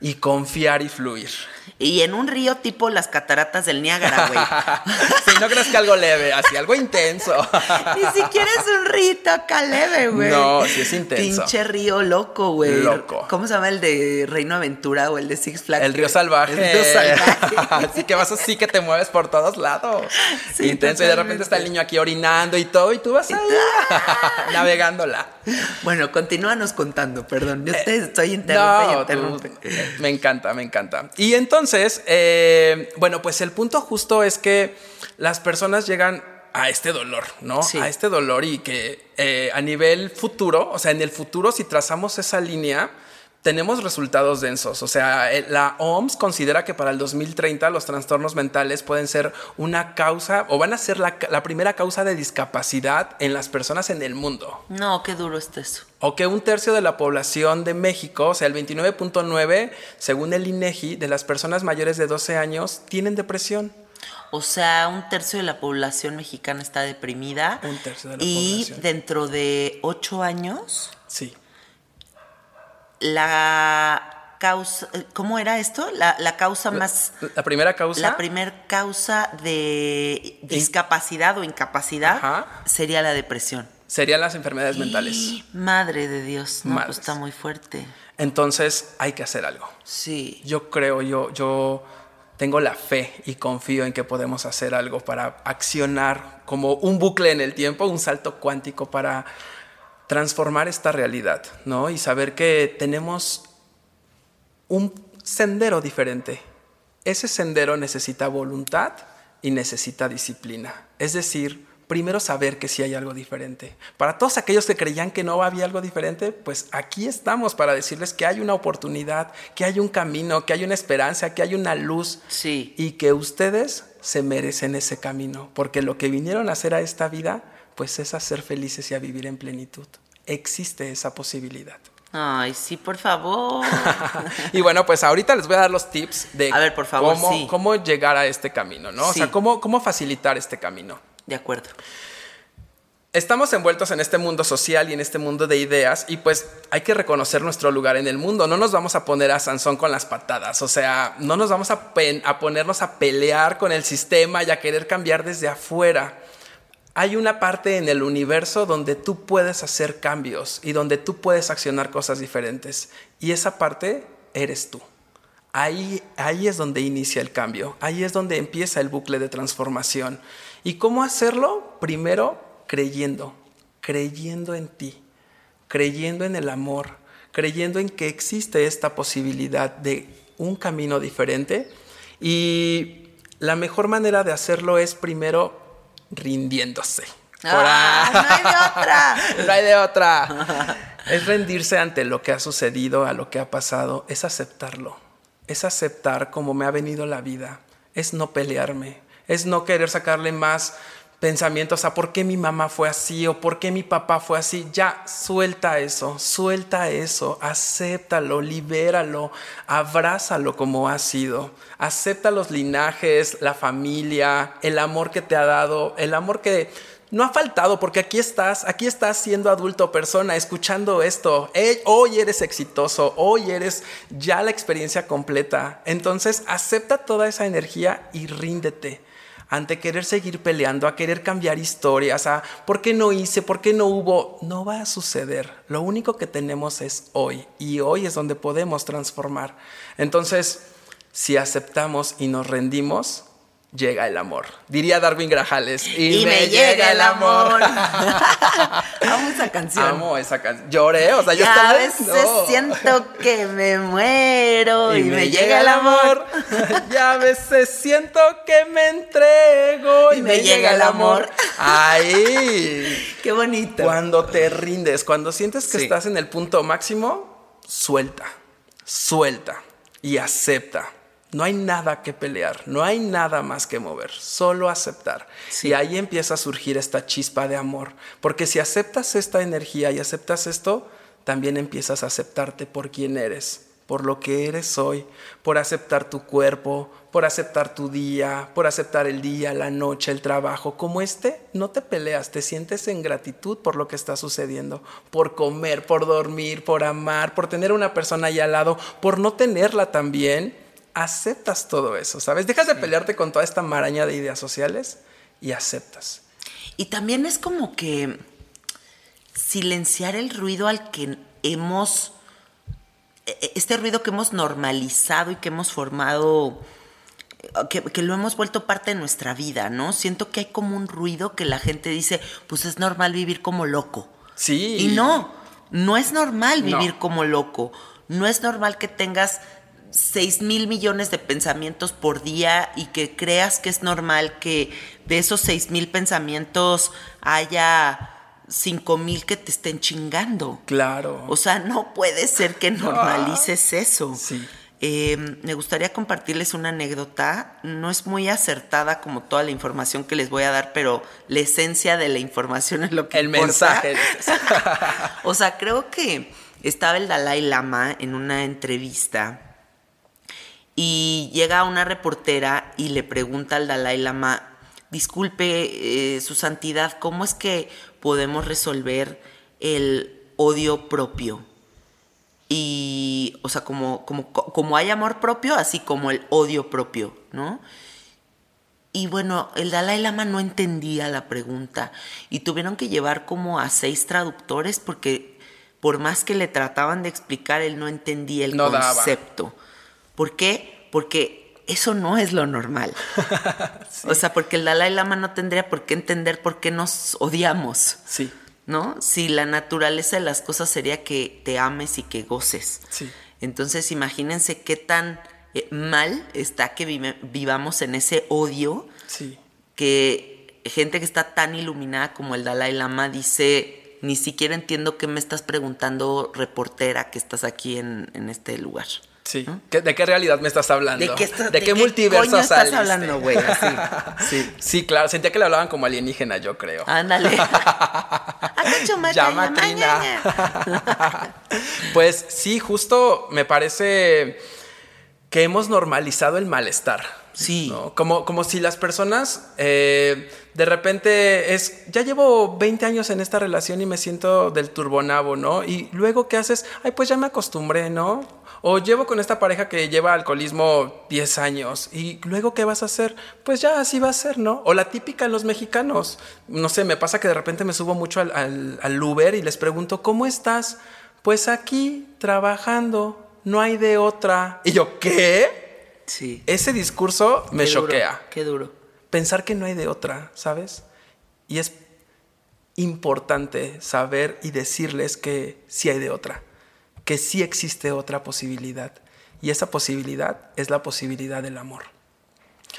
y confiar y fluir. Y en un río tipo las cataratas del Niágara, güey. Si no crees que algo leve, así algo intenso. Ni siquiera es un rito acá leve, güey. No, sí es intenso. Pinche río loco, güey. Loco. ¿Cómo se llama el de Reino Aventura o el de Six Flags? El río salvaje. El río salvaje. así que vas así que te mueves por todos lados. Sí, Intenso y de repente está el niño aquí orinando y todo y tú vas ahí navegándola. Bueno, continúanos contando, perdón. Yo te estoy interrumpe y No, interrumpe. me encanta, me encanta. Y entonces, eh, bueno, pues el punto justo es que las personas llegan a este dolor, ¿no? Sí. A este dolor y que eh, a nivel futuro, o sea, en el futuro, si trazamos esa línea, tenemos resultados densos. O sea, eh, la OMS considera que para el 2030 los trastornos mentales pueden ser una causa o van a ser la, la primera causa de discapacidad en las personas en el mundo. No, qué duro está eso. O que un tercio de la población de México, o sea, el 29.9, según el INEGI, de las personas mayores de 12 años tienen depresión. O sea, un tercio de la población mexicana está deprimida. Un tercio de la y población. dentro de ocho años, Sí. La causa. ¿Cómo era esto? La, la causa más. La primera causa. La primer causa de discapacidad o incapacidad Ajá. sería la depresión. serían las enfermedades mentales. Madre de Dios, no, pues está muy fuerte. Entonces hay que hacer algo. Sí. Yo creo, yo, yo tengo la fe y confío en que podemos hacer algo para accionar como un bucle en el tiempo, un salto cuántico para transformar esta realidad, ¿no? Y saber que tenemos un sendero diferente. Ese sendero necesita voluntad y necesita disciplina. Es decir, primero saber que sí hay algo diferente. Para todos aquellos que creían que no había algo diferente, pues aquí estamos para decirles que hay una oportunidad, que hay un camino, que hay una esperanza, que hay una luz Sí. y que ustedes se merecen ese camino, porque lo que vinieron a hacer a esta vida, pues es a ser felices y a vivir en plenitud. Existe esa posibilidad. Ay, sí, por favor. y bueno, pues ahorita les voy a dar los tips de A ver, por favor, cómo, sí. cómo llegar a este camino, ¿no? O sea, cómo, cómo facilitar este camino. De acuerdo. Estamos envueltos en este mundo social y en este mundo de ideas y pues hay que reconocer nuestro lugar en el mundo. No nos vamos a poner a Sansón con las patadas, o sea, no nos vamos a, a ponernos a pelear con el sistema y a querer cambiar desde afuera. Hay una parte en el universo donde tú puedes hacer cambios y donde tú puedes accionar cosas diferentes y esa parte eres tú. Ahí, ahí es donde inicia el cambio, ahí es donde empieza el bucle de transformación. ¿Y cómo hacerlo? Primero, creyendo, creyendo en ti, creyendo en el amor, creyendo en que existe esta posibilidad de un camino diferente. Y la mejor manera de hacerlo es primero rindiéndose. Ah, no hay de otra. no hay de otra. es rendirse ante lo que ha sucedido, a lo que ha pasado, es aceptarlo. Es aceptar como me ha venido la vida. Es no pelearme. Es no querer sacarle más pensamientos a por qué mi mamá fue así o por qué mi papá fue así. Ya, suelta eso, suelta eso, acéptalo, libéralo, abrázalo como ha sido. Acepta los linajes, la familia, el amor que te ha dado, el amor que no ha faltado porque aquí estás, aquí estás siendo adulto persona, escuchando esto. hoy eres exitoso, hoy eres ya la experiencia completa. Entonces acepta toda esa energía y ríndete ante querer seguir peleando, a querer cambiar historias, a por qué no hice, por qué no hubo. No va a suceder. Lo único que tenemos es hoy y hoy es donde podemos transformar. Entonces, si aceptamos y nos rendimos, llega el amor. Diría Darwin Grajales. Y, me, llega, el amor. Amo esa canción. Amo esa canción. Lloré, o sea, yo estaba. A veces siento que me muero y, me, llega, el amor. ya a veces siento que me entrego y, me, llega, el amor. Ay. Qué bonito. Cuando te rindes, cuando sientes que estás en el punto máximo, suelta, suelta y acepta no hay nada que pelear, no hay nada más que mover, solo aceptar. Y ahí empieza a surgir esta chispa de amor, porque si aceptas esta energía y aceptas esto, también empiezas a aceptarte por quien eres, por lo que eres hoy, por aceptar tu cuerpo, por aceptar tu día, por aceptar el día, la noche, el trabajo. Como este, no te peleas, te sientes en gratitud por lo que está sucediendo, por comer, por dormir, por amar, por tener una persona ahí al lado, por no tenerla también aceptas todo eso, ¿sabes? Dejas de pelearte con toda esta maraña de ideas sociales y aceptas. Y también es como que silenciar el ruido al que hemos, e, e, este ruido que hemos normalizado y que hemos formado, que, que, lo hemos vuelto parte de nuestra vida, ¿no? Siento que hay como un ruido que la gente dice, pues es normal vivir como loco. Sí. Y no, no es normal vivir como loco. No es normal que tengas 6 mil millones de pensamientos por día y que creas que es normal que de esos 6 mil pensamientos haya 5 mil que te estén chingando. Claro. O sea, no puede ser que normalices eso. Sí. Em, me gustaría compartirles una anécdota. No es muy acertada como toda la información que les voy a dar, pero la esencia de la información es lo que El mensaje. o sea, creo que estaba el Dalai Lama en una entrevista y llega una reportera y le pregunta al Dalai Lama, disculpe, eh, su santidad, ¿cómo es que podemos resolver el odio propio? Y, o sea, como, como, como hay amor propio, así como el odio propio, ¿no? Y bueno, el Dalai Lama no entendía la pregunta y tuvieron que llevar como a seis traductores porque por más que le trataban de explicar, él no entendía el concepto. ¿Por qué? Porque eso no es lo normal. O sea, porque el Dalai Lama no tendría por qué entender por qué nos odiamos. Sí. ¿No? Si la naturaleza de las cosas sería que te ames y que goces. Sí. Entonces, imagínense qué tan eh, mal está que vivamos en ese odio. Sí. Que gente que está tan iluminada como el Dalai Lama dice, ni siquiera entiendo qué me estás preguntando, reportera, que estás aquí en, en este lugar. Sí. ¿De qué realidad me estás hablando? ¿De qué, ¿De qué, multiverso estás hablando, güey? Sí. sí. claro. Sentía que le hablaban como alienígena, yo creo. Ándale. Llama Pues sí, justo me parece que hemos normalizado el malestar. Sí. Como, como si las personas eh, de repente es, ya llevo 20 años en esta relación y me siento del turbonabo, ¿no? Y luego, ¿qué haces? Ay, pues ya me acostumbré, ¿no? O llevo con esta pareja que lleva alcoholismo 10 años y luego ¿qué vas a hacer? Pues ya así va a ser, ¿no? O la típica en los mexicanos. No sé, me pasa que de repente me subo mucho al, al, Uber y les pregunto, ¿cómo estás? Pues aquí, trabajando. no hay de otra. Y yo, ¿qué? Sí. Ese discurso me Qué duro, choquea. Qué duro. Pensar que no hay de otra, ¿sabes? Y es importante saber y decirles que sí hay de otra, que sí existe otra posibilidad. Y esa posibilidad es la posibilidad del amor.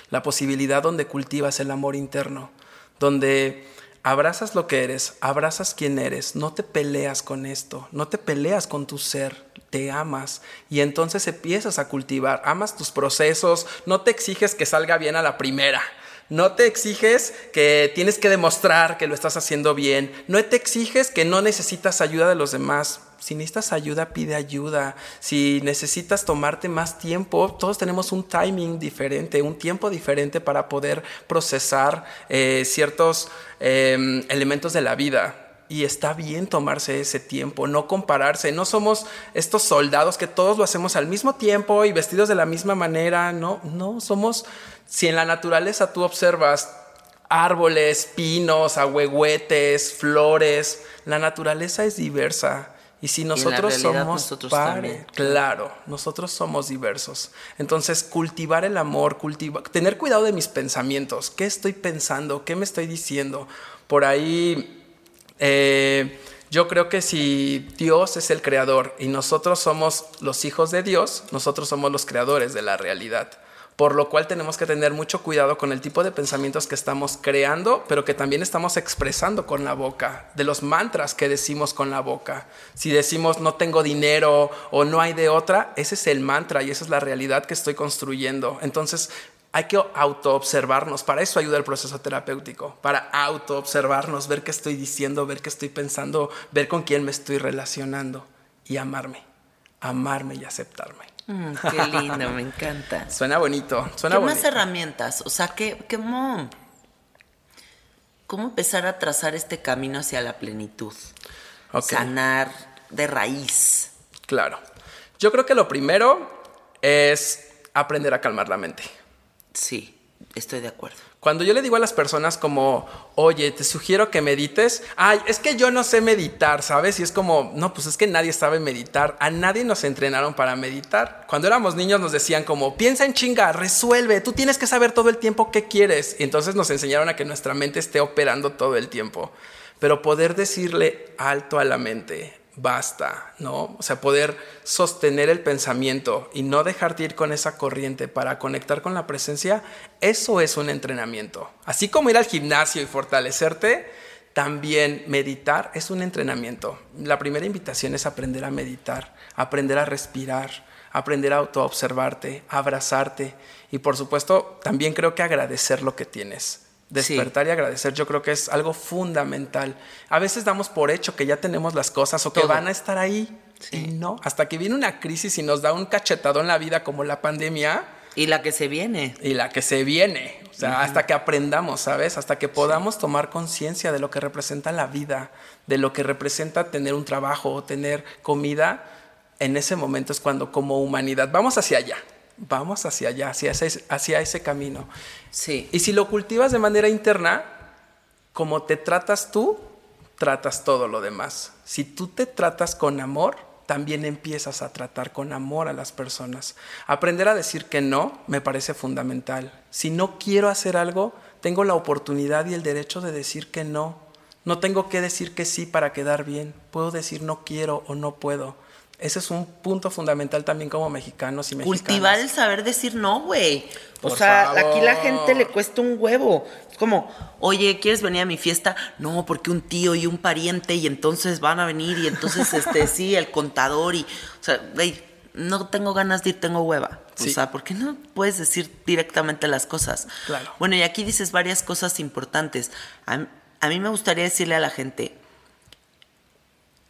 La posibilidad donde cultivas el amor interno, donde abrazas lo que eres, abrazas quién eres, no te peleas con esto, no te peleas con tu ser, te amas y entonces empiezas a cultivar, amas tus procesos, no te exiges que salga bien a la primera. No te exiges que tienes que demostrar que lo estás haciendo bien. No te exiges que no necesitas ayuda de los demás. Si necesitas ayuda, pide ayuda. Si necesitas tomarte más tiempo, todos tenemos un timing diferente, un tiempo diferente para poder procesar eh, ciertos eh, elementos de la vida. Y está bien tomarse ese tiempo, no compararse. No somos estos soldados que todos lo hacemos al mismo tiempo y vestidos de la misma manera. No, no, somos, si en la naturaleza tú observas árboles, pinos, ahuehuetes, flores, la naturaleza es diversa. Y si nosotros somos nosotros claro, nosotros somos diversos. Entonces, cultivar el amor, cultiva- tener cuidado de mis pensamientos. ¿Qué estoy pensando? ¿Qué me estoy diciendo? Por ahí, eh, yo creo que si Dios es el creador y nosotros somos los hijos de Dios, nosotros somos los creadores de la realidad. Por lo cual tenemos que tener mucho cuidado con el tipo de pensamientos que estamos creando, pero que también estamos expresando con la boca, de los mantras que decimos con la boca. Si decimos no tengo dinero o no hay de otra, ese es el mantra y esa es la realidad que estoy construyendo. Entonces hay que autoobservarnos, para eso ayuda el proceso terapéutico, para autoobservarnos, ver qué estoy diciendo, ver qué estoy pensando, ver con quién me estoy relacionando y amarme, amarme y aceptarme. Mm, qué lindo, me encanta. Suena bonito, suena ¿Qué más bonito. herramientas? O sea, ¿qué, qué mo- ¿cómo empezar a trazar este camino hacia la plenitud? Sanar de raíz. Claro. Yo creo que lo primero es aprender a calmar la mente. Sí, estoy de acuerdo. Cuando yo le digo a las personas como, oye, te sugiero que medites, ay, es que yo no sé meditar, ¿sabes? Y es como, no, pues es que nadie sabe meditar, a nadie nos entrenaron para meditar. Cuando éramos niños nos decían como, piensa en chinga, resuelve, tú tienes que saber todo el tiempo qué quieres. Y entonces nos enseñaron a que nuestra mente esté operando todo el tiempo. Pero poder decirle alto a la mente, basta, ¿no? O sea, poder sostener el pensamiento y no dejarte ir con esa corriente para conectar con la presencia, eso es un entrenamiento. Así como ir al gimnasio y fortalecerte, también meditar es un entrenamiento. La primera invitación es aprender a meditar, aprender a respirar, aprender a autoobservarte, abrazarte y por supuesto también creo que agradecer lo que tienes. Despertar y agradecer yo creo que es algo fundamental. A veces damos por hecho que ya tenemos las cosas o que van a estar ahí. Y no, hasta que viene una crisis y nos da un cachetado en la vida como la pandemia Y la que se viene. y la que se viene. O sea, hasta que aprendamos, ¿sabes? Hasta que podamos tomar conciencia de lo que representa la vida, de lo que representa tener un trabajo o tener comida. En ese momento es cuando como humanidad vamos hacia allá. Vamos hacia allá, hacia ese, hacia ese camino. Sí. Y si lo cultivas de manera interna, como te tratas tú, tratas todo lo demás. Si tú te tratas con amor, también empiezas a tratar con amor a las personas. Aprender a decir que no me parece fundamental. Si no quiero hacer algo, tengo la oportunidad y el derecho de decir que no. No tengo que decir que sí para quedar bien. Puedo decir no quiero o no puedo. Ese es un punto fundamental también como mexicanos y mexicanas. Cultivar el saber decir no, güey. O Por sea, favor. aquí la gente le cuesta un huevo. Es como, oye, ¿quieres venir a mi fiesta? No, porque un tío y un pariente y entonces van a venir y entonces, este, sí, el contador y, o sea, güey, no tengo ganas de ir, tengo hueva. Sí. O sea, ¿por qué no puedes decir directamente las cosas? Claro. Bueno, y aquí dices varias cosas importantes. A, a mí me gustaría decirle a la gente,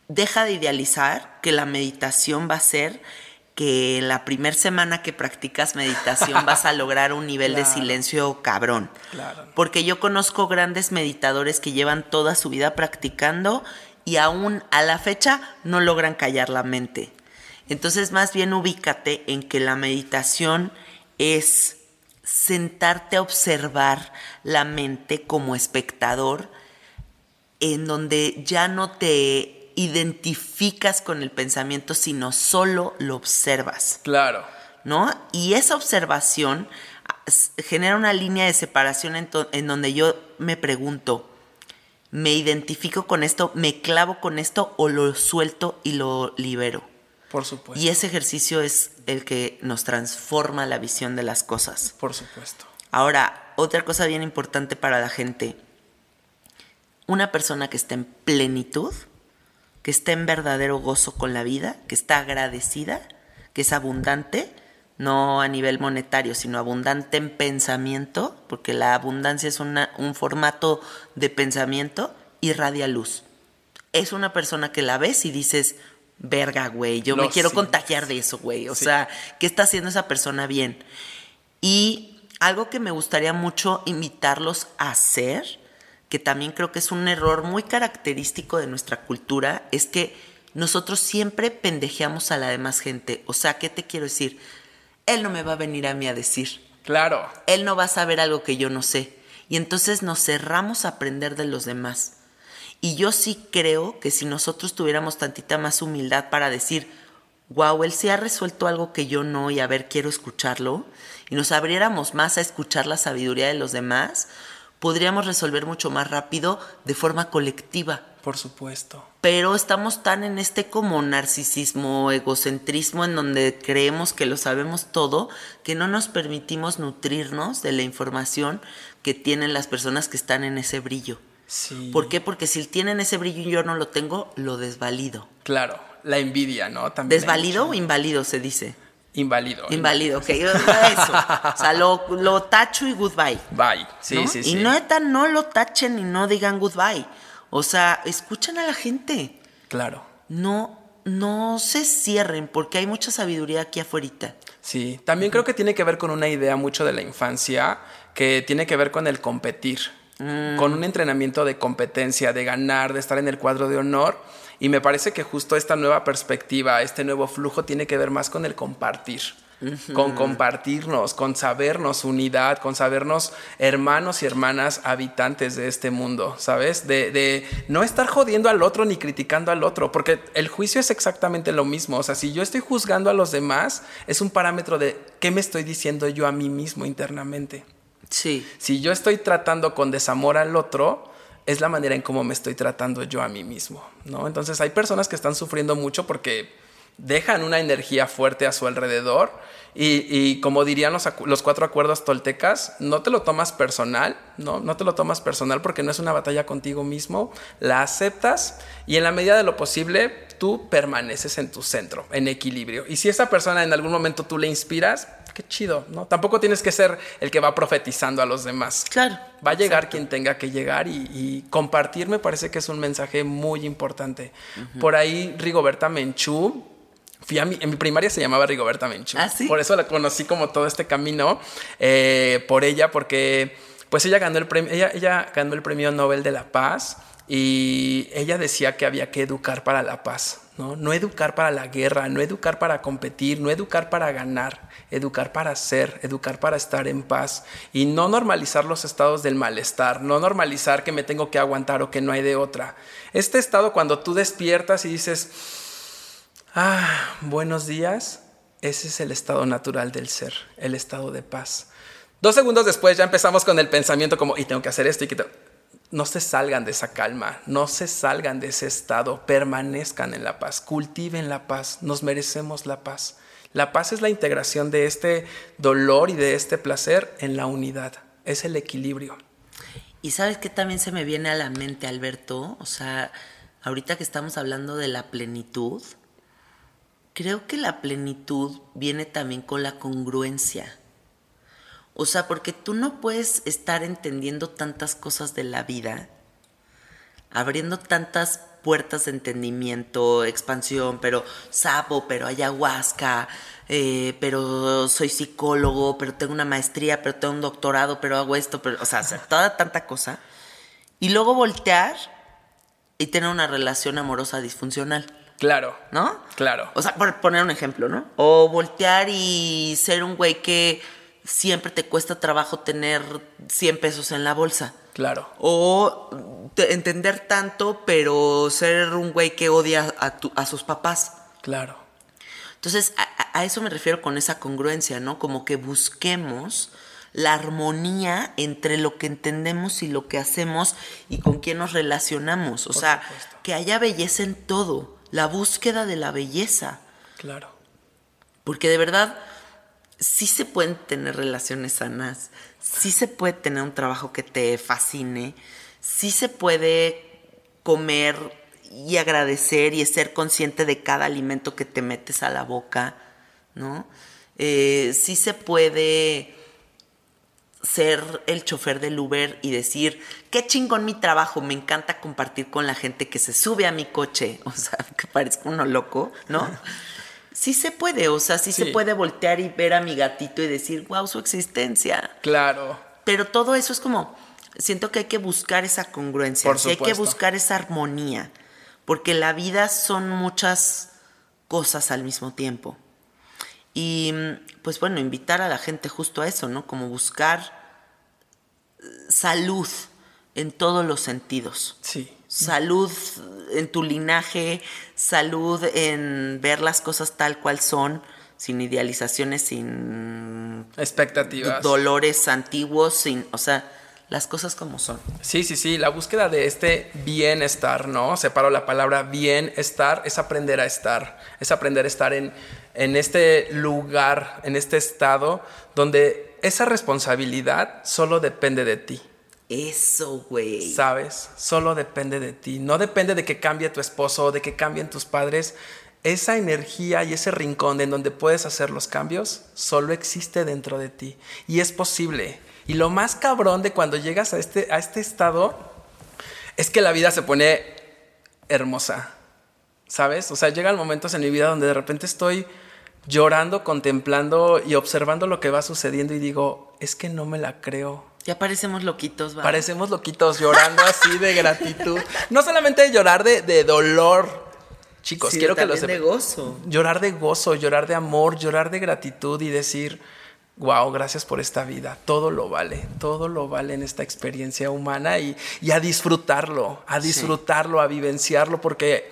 deja de idealizar que la meditación va a ser que la primer semana que practicas meditación vas a lograr un nivel de silencio cabrón. Claro. Porque yo conozco grandes meditadores que llevan toda su vida practicando y aún a la fecha no logran callar la mente. Entonces más bien ubícate en que la meditación es sentarte a observar la mente como espectador en donde ya no te identificas con el pensamiento, sino solo lo observas. Claro. ¿No? Y esa observación ah, genera una línea de separación en, en donde yo me pregunto, ¿me identifico con esto, me clavo con esto o lo suelto y lo libero? Por supuesto. Y ese ejercicio es el que nos transforma la visión de las cosas. Por supuesto. Ahora, otra cosa bien importante para la gente. Una persona que está en plenitud, que está en verdadero gozo con la vida, que está agradecida, que es abundante, no a nivel monetario, sino abundante en pensamiento, porque la abundancia es un formato de pensamiento, irradia luz. Es una persona que la ves y dices, verga, güey, yo me quiero contagiar de eso, güey. O sea, ¿qué está haciendo esa persona bien? Y algo que me gustaría mucho invitarlos a hacer, que también creo que es un error muy característico de nuestra cultura, es que nosotros siempre pendejeamos a la demás gente. O sea, ¿qué te quiero decir? Él no me va a venir a mí a decir. Claro. Él no va a saber algo que yo no sé. Y entonces nos cerramos a aprender de los demás. Y yo sí creo que si nosotros tuviéramos tantita más humildad para decir, wow, él sí ha resuelto algo que yo no y a ver, quiero escucharlo, y nos abriéramos más a escuchar la sabiduría de los demás, podríamos resolver mucho más rápido de forma colectiva. Por supuesto. Pero estamos tan en este como narcisismo, egocentrismo, en donde creemos que lo sabemos todo, que no nos permitimos nutrirnos de la información que tienen las personas que están en ese brillo. ¿Por qué? Porque si tienen ese brillo y yo no lo tengo, lo desvalido. Claro, la envidia, ¿no? También ¿Desvalido o inválido se dice? Inválido. Inválido, ok. Eso. O sea, lo, tacho y goodbye. Bye. Sí, sí, sí. Y no, no lo tachen y no digan goodbye. O sea, escuchen a la gente. Claro. No, no se cierren porque hay mucha sabiduría aquí afuera. Sí, también creo que tiene que ver con una idea mucho de la infancia que tiene que ver con el competir. Mm. con un entrenamiento de competencia, de ganar, de estar en el cuadro de honor. Y me parece que justo esta nueva perspectiva, este nuevo flujo tiene que ver más con el compartir. Con compartirnos, con sabernos unidad, con sabernos hermanos y hermanas habitantes de este mundo, ¿sabes? De, de, no estar jodiendo al otro ni criticando al otro, porque el juicio es exactamente lo mismo. O sea, si yo estoy juzgando a los demás, es un parámetro de qué me estoy diciendo yo a mí mismo internamente. Sí. Si yo estoy tratando con desamor al otro, es la manera en cómo me estoy tratando yo a mí mismo, ¿no? Entonces hay personas que están sufriendo mucho porque dejan una energía fuerte a su alrededor y, como dirían los, los, cuatro acuerdos toltecas, no te lo tomas personal, ¿no? no te lo tomas personal porque no es una batalla contigo mismo, la aceptas y en la medida de lo posible tú permaneces en tu centro, en equilibrio. Y si esa persona en algún momento tú le inspiras, qué chido, ¿no? Tampoco tienes que ser el que va profetizando a los demás. Claro. Va a llegar quien tenga que llegar y, compartir me parece que es un mensaje muy importante. Por ahí Rigoberta Menchú, fui a mi, en mi primaria se llamaba Rigoberta Menchú. ¿Ah, sí? Por eso la conocí como todo este camino, eh, por ella, porque pues ella ganó, el premio, ella, ella ganó el premio Nobel de la Paz y ella decía que había que educar para la paz, ¿no? No educar para la guerra, no educar para competir, no educar para ganar, educar para ser, educar para estar en paz y no normalizar los estados del malestar, no normalizar que me tengo que aguantar o que no hay de otra. Este estado cuando tú despiertas y dices, ah, buenos días, ese es el estado natural del ser, el estado de paz. Dos segundos después ya empezamos con el pensamiento como, y tengo que hacer esto y que no se salgan de esa calma, no se salgan de ese estado, permanezcan en la paz, cultiven la paz, nos merecemos la paz. La paz es la integración de este dolor y de este placer en la unidad, es el equilibrio. Y sabes que también se me viene a la mente, Alberto, o sea, ahorita que estamos hablando de la plenitud, creo que la plenitud viene también con la congruencia. O sea, porque tú no puedes estar entendiendo tantas cosas de la vida, abriendo tantas puertas de entendimiento, expansión, pero sapo, pero ayahuasca, eh, pero soy psicólogo, pero tengo una maestría, pero tengo un doctorado, pero hago esto, pero, o sea, toda tanta cosa. Y luego voltear y tener una relación amorosa disfuncional. Claro. ¿No? Claro. O sea, por poner un ejemplo, ¿no? O voltear y ser un güey que siempre te cuesta trabajo tener 100 pesos en la bolsa. Claro. O te- entender tanto, pero ser un güey que odia a, tu- a sus papás. Claro. Entonces, a, a- a eso me refiero con esa congruencia, ¿no? Como que busquemos la armonía entre lo que entendemos y lo que hacemos y con quién nos relacionamos. O Por sea, supuesto. que haya belleza en todo, la búsqueda de la belleza. Claro. Porque de verdad, sí se pueden tener relaciones sanas, sí se puede tener un trabajo que te fascine, sí se puede comer y agradecer y ser consciente de cada alimento que te metes a la boca, ¿no? Eh, sí se puede ser el chofer del Uber y decir, qué chingón mi trabajo, me encanta compartir con la gente que se sube a mi coche, o sea, que parezco uno loco, ¿no? Sí se puede, o sea, sí, se puede voltear y ver a mi gatito y decir, wow, su existencia. Claro. Pero todo eso es como, siento que hay que buscar esa congruencia, Por sí hay que buscar esa armonía, porque la vida son muchas cosas al mismo tiempo. Y pues bueno, invitar a la gente justo a eso, ¿no? Como buscar eh, salud en todos los sentidos. Sí. Salud en tu linaje, salud en ver las cosas tal cual son, sin idealizaciones, sin Expectativas. dolores antiguos, sin, o sea, las cosas como son. Sí, sí, sí, la búsqueda de este bienestar, ¿no? Separo la palabra bienestar, es aprender a estar, es aprender a estar en, en este lugar, en este estado, donde esa responsabilidad solo depende de ti, Eso, güey. ¿sabes? Solo depende de ti, no depende de que cambie tu esposo, de que cambien tus padres. Esa energía y ese rincón en donde puedes hacer los cambios solo existe dentro de ti y es posible. Y lo más cabrón de cuando llegas a este, a este estado es que la vida se pone hermosa, ¿sabes? O sea, llegan momentos en mi vida donde de repente estoy llorando, contemplando y observando lo que va sucediendo y digo, es que no me la creo. Ya parecemos loquitos, ¿va? Parecemos loquitos llorando así de gratitud. No solamente de llorar de, de dolor. Chicos, Sí, quiero que lo sepan. de gozo. Llorar de gozo, llorar de amor, llorar de gratitud y decir, wow, gracias por esta vida. Todo lo vale, todo lo vale en esta experiencia humana y, y a disfrutarlo, a Sí. disfrutarlo, a vivenciarlo, porque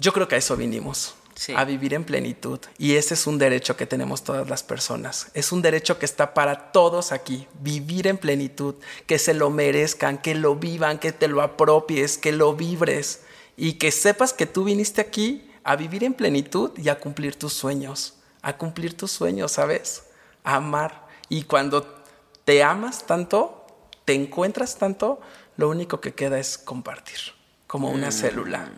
yo creo que a eso vinimos. Sí. A vivir en plenitud. Y ese es un derecho que tenemos todas las personas. Es un derecho que está para todos aquí. Vivir en plenitud. Que se lo merezcan, que lo vivan, que te lo apropies, que lo vibres. Y que sepas que tú viniste aquí a vivir en plenitud y a cumplir tus sueños. A cumplir tus sueños, ¿sabes? A amar. Y cuando te amas tanto, te encuentras tanto, lo único que queda es compartir. Como una célula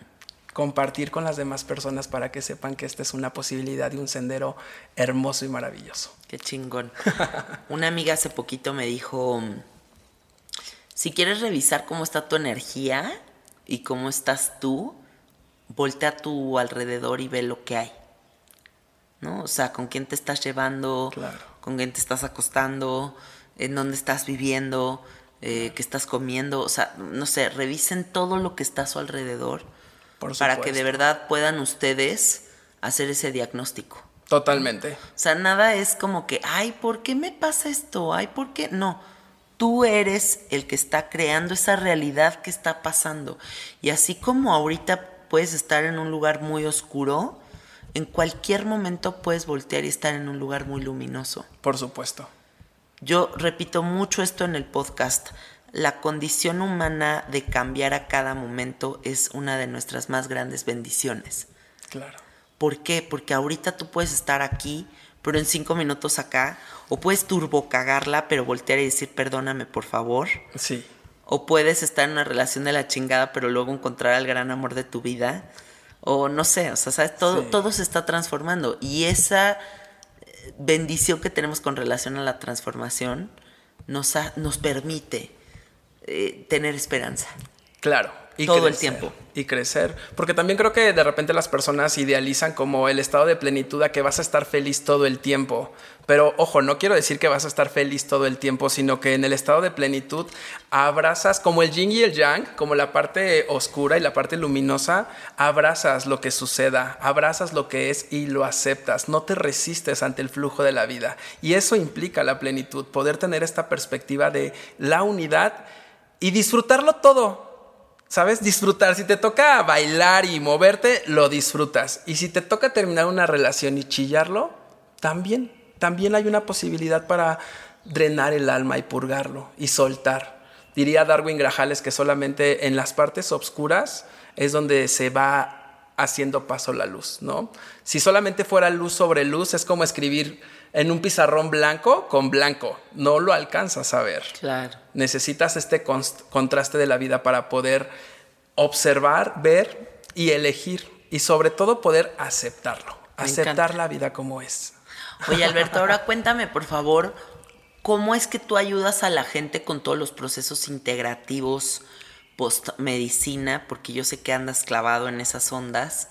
compartir con las demás personas para que sepan que esta es una posibilidad y un sendero hermoso y maravilloso. Qué chingón. Una amiga hace poquito me dijo, si quieres revisar cómo está tu energía y cómo estás tú, voltea a tu alrededor y ve lo que hay. ¿No? O sea, con quién te estás llevando, Claro. con quién te estás acostando, en dónde estás viviendo, eh, qué estás comiendo. O sea, no sé, revisen todo lo que está a su alrededor Por para que de verdad puedan ustedes hacer ese diagnóstico. Totalmente. O sea, nada es como que, ay, ¿por qué me pasa esto? Ay, ¿por qué? No. Tú eres el que está creando esa realidad que está pasando. Y así como ahorita puedes estar en un lugar muy oscuro, en cualquier momento puedes voltear y estar en un lugar muy luminoso. Por supuesto. Yo repito mucho esto en el podcast. La condición humana de cambiar a cada momento es una de nuestras más grandes bendiciones. Claro. ¿Por qué? Porque ahorita tú puedes estar aquí, pero en cinco minutos acá, o puedes turbocagarla, pero voltear y decir perdóname por favor, Sí. o puedes estar en una relación de la chingada, pero luego encontrar al gran amor de tu vida, o no sé, o sea, ¿sabes? Todo, Sí. todo se está transformando y esa eh, bendición que tenemos con relación a la transformación nos, ha- nos permite eh, tener esperanza. Claro. todo el tiempo. Y crecer. Porque también creo que de repente las personas idealizan como el estado de plenitud a que vas a estar feliz todo el tiempo. Pero ojo, no quiero decir que vas a estar feliz todo el tiempo, sino que en el estado de plenitud abrazas como el yin y el yang, como la parte oscura y la parte luminosa, abrazas lo que suceda, abrazas lo que es y lo aceptas, no te resistes ante el flujo de la vida. Y eso implica la plenitud, poder tener esta perspectiva de la unidad y disfrutarlo todo. ¿Sabes? Disfrutar. Si te toca bailar y moverte, lo disfrutas. Y si te toca terminar una relación y chillarlo, también también hay una posibilidad para drenar el alma y purgarlo y soltar. Diría Darwin Grajales que solamente en las partes oscuras es donde se va haciendo paso la luz, ¿no? Si solamente fuera luz sobre luz es como escribir en un pizarrón blanco con blanco, no lo alcanzas a ver. Claro. Necesitas este contraste de la vida para poder observar, ver y elegir y sobre todo poder aceptarlo, aceptar la vida como es. Oye, Alberto, ahora cuéntame, por favor, ¿cómo es que tú ayudas a la gente con todos los procesos integrativos post-medicina? Porque yo sé que andas clavado en esas ondas.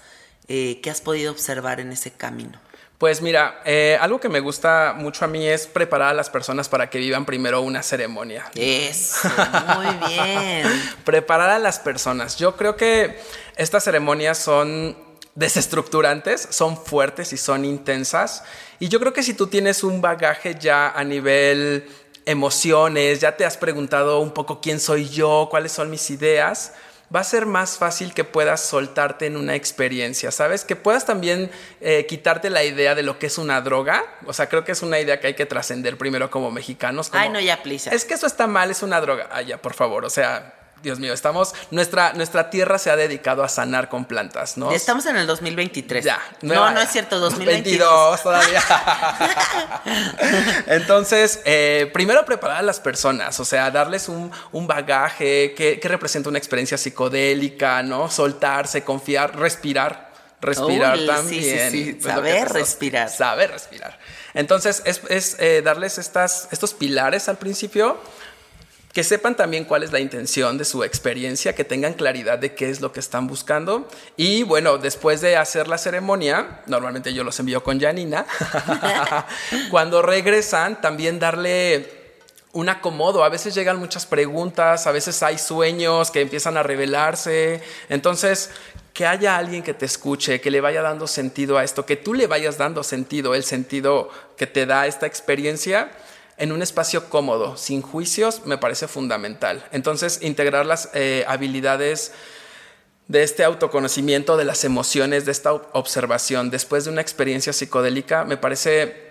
Eh, ¿Qué has podido observar en ese camino? Pues mira, eh, algo que me gusta mucho a mí es preparar a las personas para que vivan primero una ceremonia. Eso, muy bien. preparar a las personas. Yo creo que estas ceremonias son desestructurantes, son fuertes y son intensas. Y yo creo que si tú tienes un bagaje ya a nivel emociones, ya te has preguntado un poco quién soy yo, cuáles son mis ideas, va a ser más fácil que puedas soltarte en una experiencia, ¿sabes? Que puedas también eh, quitarte la idea de lo que es una droga. O sea, creo que es una idea que hay que trascender primero como mexicanos. Ay, no, ya, please. Es que eso está mal, es una droga. Ay, ya, por favor. O sea, Dios mío, estamos, nuestra, nuestra tierra se ha dedicado a sanar con plantas, ¿no? Estamos en el 2023. Ya. No, no, es cierto, 2022. todavía. Entonces, eh, primero preparar a las personas, o sea, darles un, bagaje que, representa una experiencia psicodélica, ¿no? Soltarse, confiar, respirar. Respirar también. Sí, sí, Saber respirar. Saber respirar. Entonces, es, eh, darles estas, estos pilares al principio que sepan también cuál es la intención de su experiencia, que tengan claridad de qué es lo que están buscando. Y bueno, después de hacer la ceremonia, normalmente yo los envío con Janina, cuando regresan, también darle un acomodo. A veces llegan muchas preguntas, a veces hay sueños que empiezan a revelarse. Entonces, que haya alguien que te escuche, que le vaya dando sentido a esto, que tú le vayas dando sentido, el sentido que te da esta experiencia en un espacio cómodo, sin juicios, me parece fundamental. Entonces, integrar las eh, habilidades de este autoconocimiento de las emociones, de esta observación, después de una experiencia psicodélica, me parece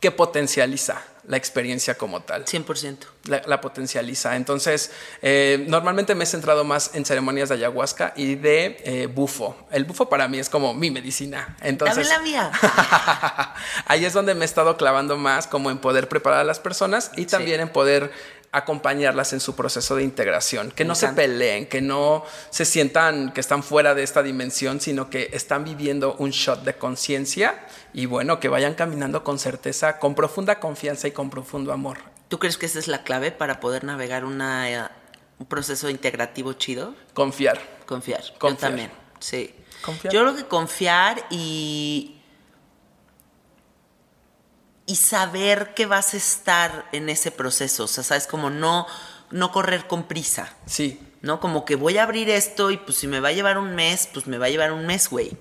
que potencializa la experiencia como tal. 100%. La, potencializa. Entonces, eh, normalmente me he centrado más en ceremonias de ayahuasca y de eh, bufo. El bufo para mí es como mi medicina. Entonces, la mía. ahí es donde me he estado clavando más como en poder preparar a las personas y también en poder acompañarlas en su proceso de integración, que no se peleen, que no se sientan que están fuera de esta dimensión, sino que están viviendo un shot de conciencia y bueno, que vayan caminando con certeza, con profunda confianza y con profundo amor. ¿Tú crees que esa es la clave para poder navegar una, eh, un proceso integrativo chido? Confiar. Confiar. Yo también, sí. Confiar. Yo creo que confiar y y saber que vas a estar en ese proceso. O sea, sabes, como no, no correr con prisa. Sí. ¿No? Como que voy a abrir esto y pues si me va a llevar un mes, pues me va a llevar un mes, güey.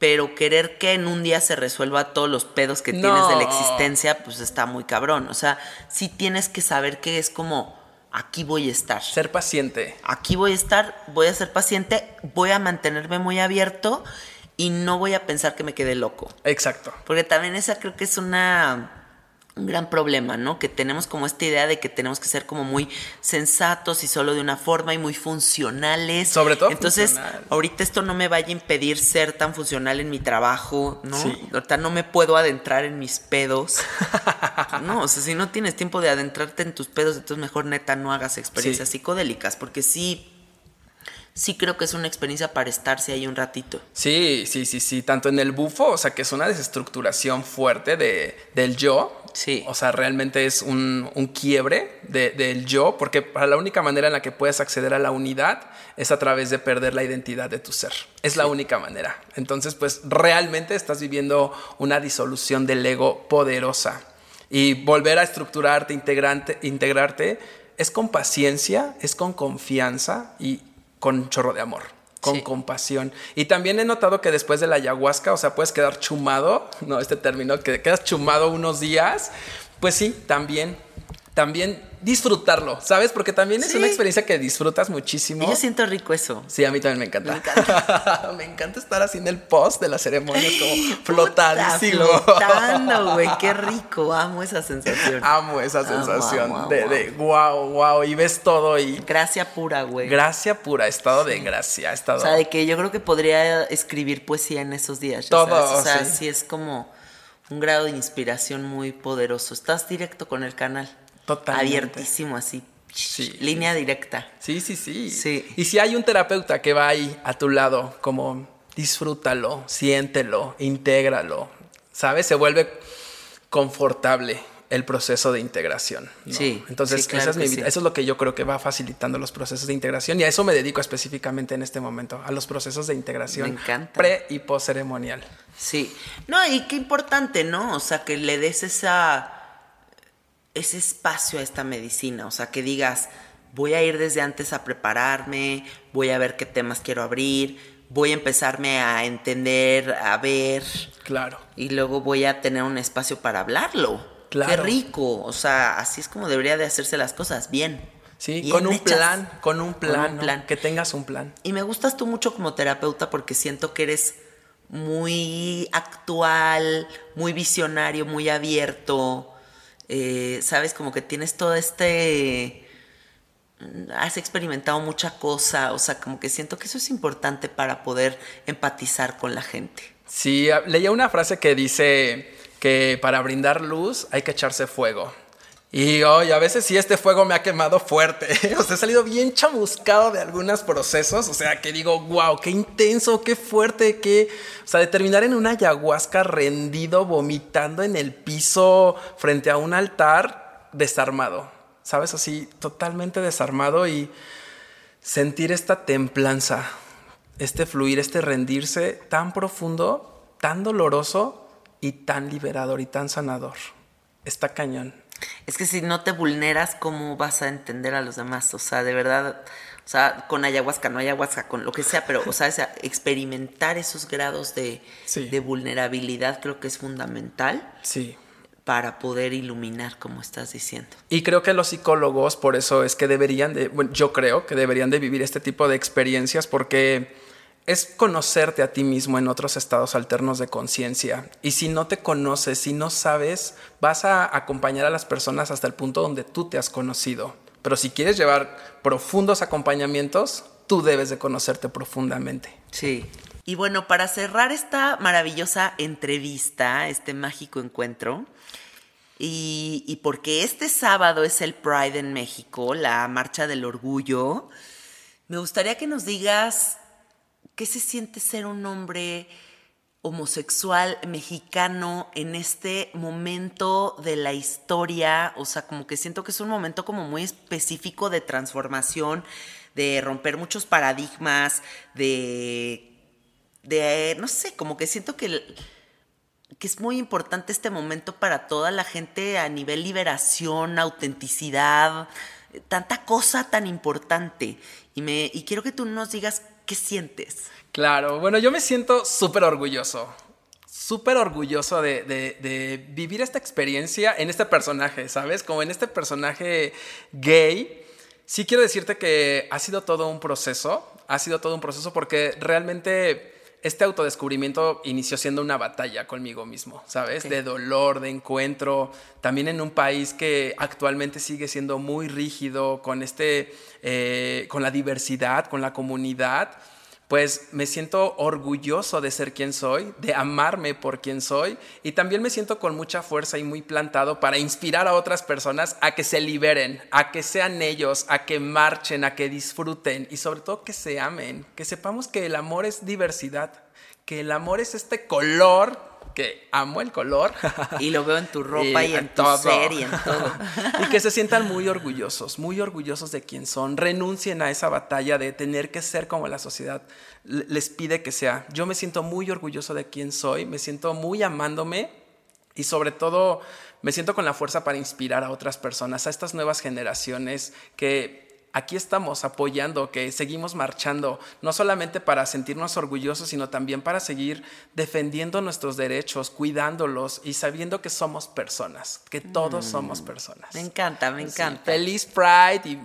Pero querer que en un día se resuelva todos los pedos que tienes de la existencia, pues está muy cabrón. O sea, sí tienes que saber que es como, aquí voy a estar. Ser paciente. Aquí voy a estar, voy a ser paciente, voy a mantenerme muy abierto y no voy a pensar que me quede loco. Exacto. Porque también esa creo que es una un gran problema, ¿no? Que tenemos como esta idea de que tenemos que ser como muy sensatos y solo de una forma y muy funcionales. Sobre todo. Entonces, ahorita esto no me vaya a impedir ser tan funcional en mi trabajo, ¿no? Sí. Ahorita no me puedo adentrar en mis pedos. no, o sea, si no tienes tiempo de adentrarte en tus pedos, entonces mejor neta no hagas experiencias psicodélicas, porque sí sí creo que es una experiencia para estarse ahí un ratito. Sí, sí, sí, sí, tanto en el bufo, o sea, que es una desestructuración fuerte de, del yo, Sí. O sea, realmente es un, un quiebre de- del yo, porque para la única manera en la que puedes acceder a la unidad es a través de perder la identidad de tu ser. Es la única manera. Entonces, pues realmente estás viviendo una disolución del ego poderosa. Y volver a estructurarte, integrante, integrarte, es con paciencia, es con confianza y con chorro de amor con Sí. compasión. Y también he notado que después de la ayahuasca, o sea, puedes quedar chumado, no este término, que quedas chumado unos días, pues sí, también, también disfrutarlo, ¿sabes? Porque también es Sí. una experiencia que disfrutas muchísimo. Y yo siento rico eso. Sí, a mí también me encanta. Me encanta. Me encanta estar en el post de la ceremonia, es como flotadísimo. Flotando, güey. Qué rico. Amo esa sensación. Amo esa sensación amo, de, amo. de wow, wow, y ves todo y Gracia pura, güey. gracia pura, estado de gracia, estado. O sea, de que yo creo que podría escribir poesía en esos días. Todo, sabes. O sea, sí. sí. es como un grado de inspiración muy poderoso. Estás directo con el canal. Totalmente. Abiertísimo, así. Sí, Línea directa. Sí, sí, sí. Sí. Y si hay un terapeuta que va ahí a tu lado, como disfrútalo, siéntelo, intégralo, ¿sabes? Se vuelve confortable el proceso de integración. ¿no? Sí, Entonces, sí, claro esa es mi que vida. sí. eso es lo que yo creo que va facilitando los procesos de integración y a eso me dedico específicamente en este momento, a los procesos de integración pre y post ceremonial. Sí. No, y qué importante, ¿no? O sea, que le des esa ese espacio a esta medicina, o sea, que digas, voy a ir desde antes a prepararme, voy a ver qué temas quiero abrir, voy a empezarme a entender, a ver, Claro. y luego voy a tener un espacio para hablarlo. Claro. Qué rico, o sea, así es como debería de hacerse las cosas, bien. Sí, Bien con un plan, con un plan, un ¿no? plan. que tengas un plan. Y me gustas tú mucho como terapeuta porque siento que eres muy actual, muy visionario, muy abierto. Eh, Sabes, como que tienes todo este... Has experimentado mucha cosa, o sea, como que siento que eso es importante para poder empatizar con la gente. Sí, leía una frase que dice que para brindar luz hay que echarse fuego. Y hoy a veces sí este fuego me ha quemado fuerte. O sea, he salido bien chamuscado de algunos procesos. O sea, que digo, wow, qué intenso, qué fuerte, qué. O sea, de terminar en una ayahuasca rendido, vomitando en el piso frente a un altar, desarmado. ¿Sabes? Así, totalmente desarmado y sentir esta templanza, este fluir, este rendirse tan profundo, tan doloroso y tan liberador y tan sanador. Está cañón. Es que si no te vulneras, ¿cómo vas a entender a los demás? O sea, de verdad, o sea, con ayahuasca, no ayahuasca, con lo que sea, pero, o sea, o sea, experimentar esos grados de, Sí. de vulnerabilidad creo que es fundamental Sí. para poder iluminar, como estás diciendo. Y creo que los psicólogos, por eso es que deberían de, bueno, yo creo que deberían de vivir este tipo de experiencias porque es conocerte a ti mismo en otros estados alternos de conciencia. Y si no te conoces, si no sabes, vas a acompañar a las personas hasta el punto donde tú te has conocido. Pero si quieres llevar profundos acompañamientos, tú debes de conocerte profundamente. Sí. Y bueno, para cerrar esta maravillosa entrevista, este mágico encuentro, y, y porque este sábado es el Pride en México, la Marcha del Orgullo, me gustaría que nos digas qué se siente ser un hombre homosexual mexicano en este momento de la historia, o sea, como que siento que es un momento como muy específico de transformación, de romper muchos paradigmas, de, de no sé, como que siento que, que es muy importante este momento para toda la gente a nivel liberación, autenticidad, tanta cosa tan importante. Y, me, y quiero que tú nos digas qué sientes. Claro, bueno, yo me siento súper orgulloso, súper orgulloso de, de- de vivir esta experiencia en este personaje, ¿sabes? Como en este personaje gay. Sí quiero decirte que ha sido todo un proceso, ha sido todo un proceso porque realmente este autodescubrimiento inició siendo una batalla conmigo mismo, ¿sabes? De dolor, de encuentro, también en un país que actualmente sigue siendo muy rígido con este, eh, con la diversidad, con la comunidad pues me siento orgulloso de ser quien soy, de amarme por quien soy y también me siento con mucha fuerza y muy plantado para inspirar a otras personas a que se liberen, a que sean ellos, a que marchen, a que disfruten y sobre todo que se amen, que sepamos que el amor es diversidad, que el amor es este color que amo el color. Y lo veo en tu ropa y, en tu ser y en todo. y que se sientan muy orgullosos, muy orgullosos de quién son. Renuncien a esa batalla de tener que ser como la sociedad les pide que sea. Yo me siento muy orgulloso de quién soy, me siento muy amándome y sobre todo me siento con la fuerza para inspirar a otras personas, a estas nuevas generaciones que aquí estamos apoyando, que seguimos marchando, no solamente para sentirnos orgullosos, sino también para seguir defendiendo nuestros derechos, cuidándolos y sabiendo que somos personas, que todos mm. somos personas. Me encanta, me encanta. feliz Pride y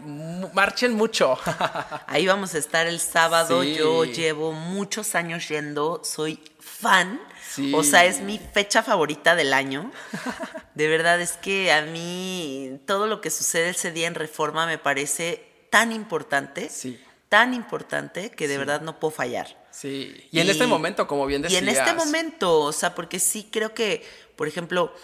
marchen mucho. Ahí vamos a estar el sábado. Yo llevo muchos años yendo, soy fan. O sea, es mi fecha favorita del año. De verdad es que a mí todo lo que sucede ese día en Reforma me parece tan importante, sí. tan importante que de verdad no puedo fallar. Sí, y, en este momento, como bien decías. Y en este momento, o sea, porque sí creo que, por ejemplo,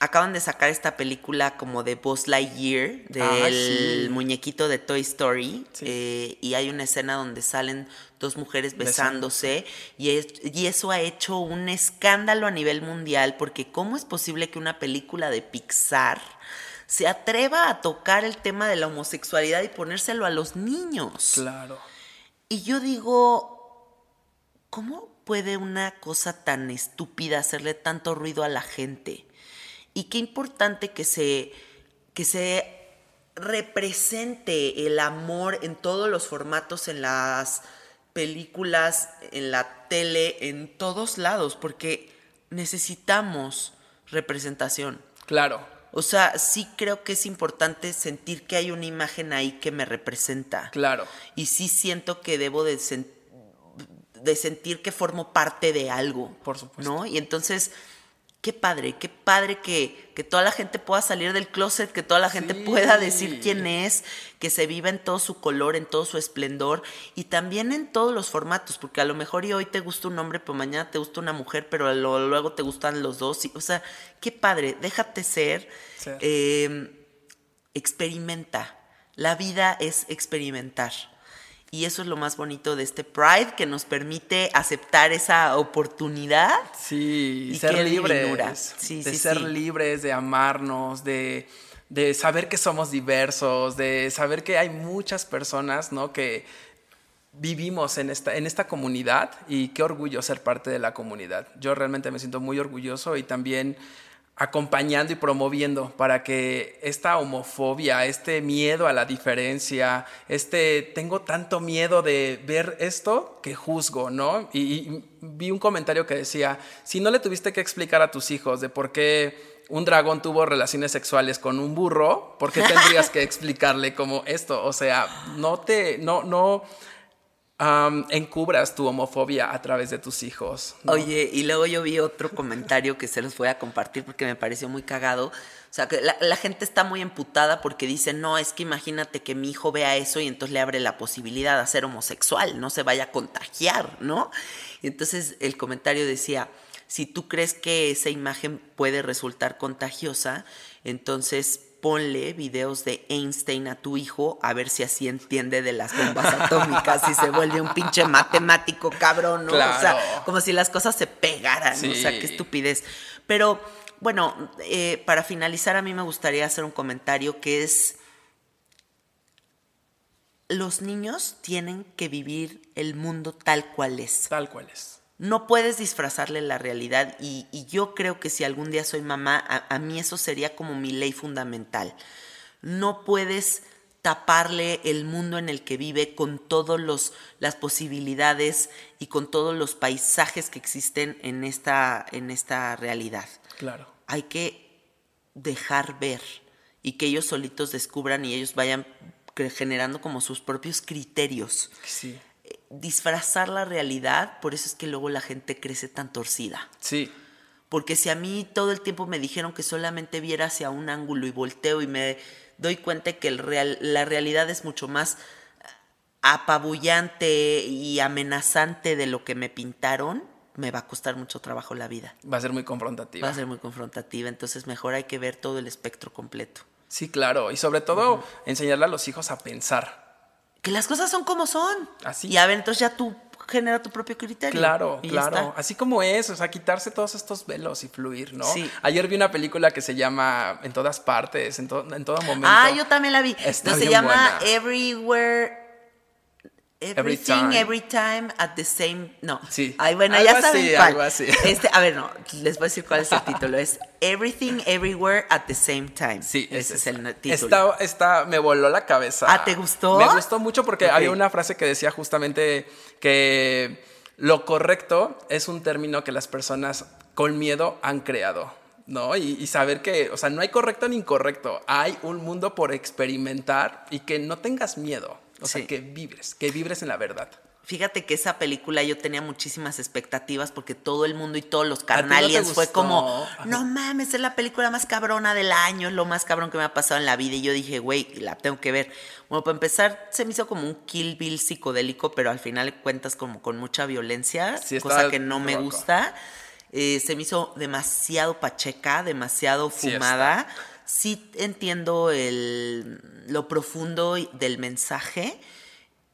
acaban de sacar esta película como de Buzz Lightyear, del muñequito de Toy Story, eh, y hay una escena donde salen dos mujeres besándose, y, y, eso ha hecho un escándalo a nivel mundial, porque ¿cómo es posible que una película de Pixar se atreva a tocar el tema de la homosexualidad y ponérselo a los niños. Claro. Y yo digo, ¿cómo puede una cosa tan estúpida hacerle tanto ruido a la gente? Y qué importante que se, que se represente el amor en todos los formatos, en las películas, en la tele, en todos lados, porque necesitamos representación. Claro. O sea, sí creo que es importante sentir que hay una imagen ahí que me representa. Claro. Y sí siento que debo de, de sentir que formo parte de algo. Por supuesto. ¿No? Y entonces qué padre, qué padre que, que, toda la gente pueda salir del closet, que toda la gente pueda decir quién es, que se viva en todo su color, en todo su esplendor y también en todos los formatos, porque a lo mejor y hoy te gusta un hombre, pero mañana te gusta una mujer, pero luego te gustan los dos. o sea, qué padre, déjate ser, em, experimenta. La vida es experimentar. Y eso es lo más bonito de este Pride, que nos permite aceptar esa oportunidad. Sí, y ser libres. Sí, de ser libres, de amarnos, de, de, saber que somos diversos, de saber que hay muchas personas, ¿no? Que vivimos en esta, en esta comunidad y qué orgullo ser parte de la comunidad. Yo realmente me siento muy orgulloso y también acompañando y promoviendo para que esta homofobia, este miedo a la diferencia, este tengo tanto miedo de ver esto que juzgo, ¿no? Y, vi un comentario que decía, si no le tuviste que explicar a tus hijos de por qué un dragón tuvo relaciones sexuales con un burro, ¿por qué tendrías que explicarle como esto? O sea, no te, no, no, encubras tu homofobia a través de tus hijos. Oye, y luego yo vi otro comentario que se los voy a compartir porque me pareció muy cagado. O sea, que la, gente está muy emputada porque dice, no, es que imagínate que mi hijo vea eso y entonces le abre la posibilidad de ser homosexual, no se vaya a contagiar, ¿no? Y entonces el comentario decía, si tú crees que esa imagen puede resultar contagiosa, entonces ponle videos de Einstein a tu hijo a ver si así entiende de las bombas atómicas y se vuelve un pinche matemático cabrón, ¿no? O sea, como si las cosas se pegaran, o sea, qué estupidez. Pero bueno, eh, para finalizar a mí me gustaría hacer un comentario que es, los niños tienen que vivir el mundo tal cual es. Tal cual es no puedes disfrazarle la realidad y, yo creo que si algún día soy mamá, a, mí eso sería como mi ley fundamental. No puedes taparle el mundo en el que vive con todas las posibilidades y con todos los paisajes que existen en esta, en esta realidad. Claro. Hay que dejar ver y que ellos solitos descubran y ellos vayan generando como sus propios criterios. Sí disfrazar la realidad, por eso es que luego la gente crece tan torcida. Sí. Porque si a mí todo el tiempo me dijeron que solamente viera hacia un ángulo y volteo y me doy cuenta que el real, la realidad es mucho más apabullante y amenazante de lo que me pintaron, me va a costar mucho trabajo la vida. Va a ser muy confrontativa. Va a ser muy confrontativa, entonces mejor hay que ver todo el espectro completo. Sí, claro, y sobre todo enseñarle a los hijos a pensar que las cosas son como son. Así. Y a ver, entonces ya tú genera tu propio criterio. Claro, claro. Así como es, o sea, quitarse todos estos velos y fluir, ¿no? Sí. Ayer vi una película que se llama En todas partes, en, to- en todo momento. Ah, yo también la vi. Está No, se bien llama buena. Everywhere. Everything, time. every time, at the same. No. Sí. Ay, bueno, Algo ya saben así, cuál. algo así. Este, a ver, no, les voy a decir cuál es el título. Es Everything, Everywhere, at the same time. Sí, ese es el título. Está, está, me voló la cabeza. Ah, ¿te gustó? Me gustó mucho porque había una frase que decía justamente que lo correcto es un término que las personas con miedo han creado. ¿No? Y, y saber que, o sea, no hay correcto ni incorrecto. Hay un mundo por experimentar y que no tengas miedo. O sea, que vibres, que vibres en la verdad. Fíjate que esa película yo tenía muchísimas expectativas porque todo el mundo y todos los no carnaliens fue como, no mames, es la película más cabrona del año, es lo más cabrón que me ha pasado en la vida. Y yo dije, güey, la tengo que ver. Bueno, para empezar, se me hizo como un Kill Bill psicodélico, pero al final cuentas como con mucha violencia, Sí, cosa que no me loco. gusta. Eh, se me hizo demasiado pacheca, demasiado fumada. Sí entiendo el, lo profundo del mensaje,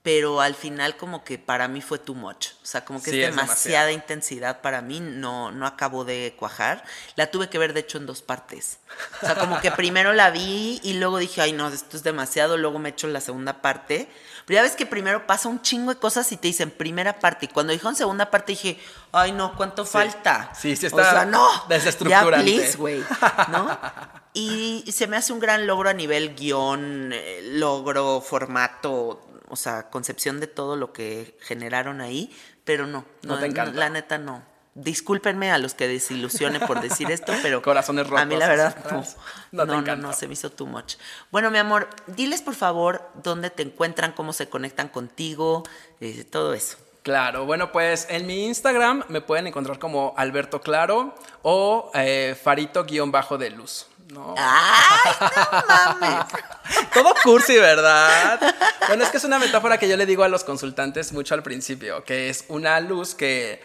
pero al final como que para mí fue too much. O sea, como que Sí, es es demasiada intensidad para mí, no, no acabó de cuajar. La tuve que ver, de hecho, en dos partes. O sea, como que primero la vi y luego dije, ay, no, esto es demasiado, luego me echo la segunda parte. Pero ya ves que primero pasa un chingo de cosas y te dicen primera parte. Y cuando dijeron segunda parte dije, ay, no, ¿cuánto falta? Sí, sí O está sea, no. desestructurante. Ya, please, güey. ¿No? Y se me hace un gran logro a nivel guion, eh, logro, formato, o sea, concepción de todo lo que generaron ahí, pero no, No no, te encanta. la neta no. Discúlpenme a los que desilusione por decir esto, pero Corazones a mí rotos la verdad no. No, No te no, no, se me hizo too much. Bueno, mi amor, diles por favor dónde te encuentran, cómo se conectan contigo, eh, todo eso. Claro, bueno, pues en mi Instagram me pueden encontrar como Alberto Claro o eh, Farito-de luz. ¿No? ¡Ay, no mames! Todo cursi, ¿verdad? Bueno, es que es una metáfora que yo le digo a los consultantes mucho al principio, que es una luz que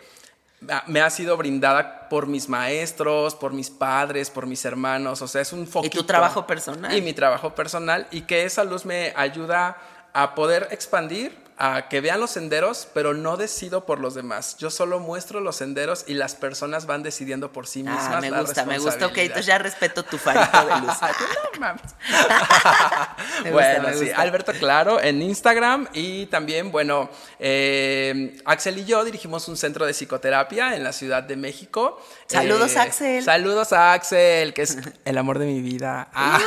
me ha sido brindada por mis maestros, por mis padres, por mis hermanos, o sea, es un foquito. trabajo personal. Y mi trabajo personal, y que esa luz me ayuda a poder expandir, a que vean los senderos, pero no decido por los demás. Yo solo muestro los senderos y las personas van decidiendo por sí mismas. Ah, me la gusta, me gusta. Ok, entonces ya respeto tu farito de luz. No mames. Me gusta, bueno, me sí, gusta. Alberto Claro en Instagram y también, bueno, eh, Axel y yo dirigimos un centro de psicoterapia en la Ciudad de México. Saludos, Eh, Axel. Saludos a Axel, que es el amor de mi vida. Ah.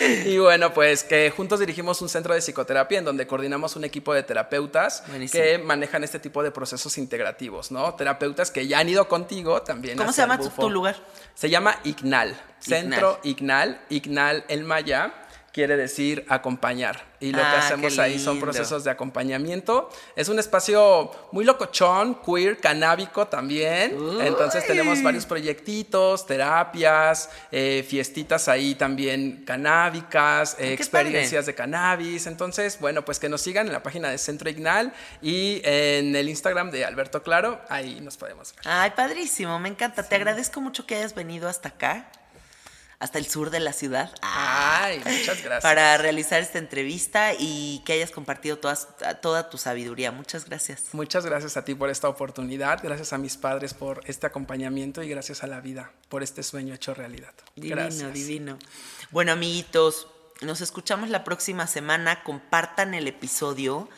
y bueno, pues que juntos dirigimos un centro de psicoterapia en donde coordinamos un equipo de terapeutas Buenísimo. que manejan este tipo de procesos integrativos, ¿no? Terapeutas que ya han ido contigo también. ¿Cómo se el llama tu, tu lugar? Se llama Ignal, Centro Ignal. Ignal en maya quiere decir acompañar. Y lo que Ah, hacemos ahí son procesos de acompañamiento. Es un espacio muy locochón, queer, canábico también. Entonces tenemos varios proyectitos, terapias, eh, fiestitas ahí también canábicas, eh, qué experiencias de cannabis. Entonces, bueno, pues que nos sigan en la página de Centro Ignal y en el Instagram de Alberto Claro, ahí nos podemos ver. Ay, padrísimo, me encanta. Te agradezco mucho que hayas venido hasta acá, hasta el sur de la ciudad. Ay, muchas gracias. Para realizar esta entrevista y que hayas compartido todas- toda tu sabiduría. Muchas gracias. Muchas gracias a ti por esta oportunidad, gracias a mis padres por este acompañamiento y gracias a la vida por este sueño hecho realidad. Divino, gracias. divino. Bueno, amiguitos, nos escuchamos la próxima semana. Compartan el episodio.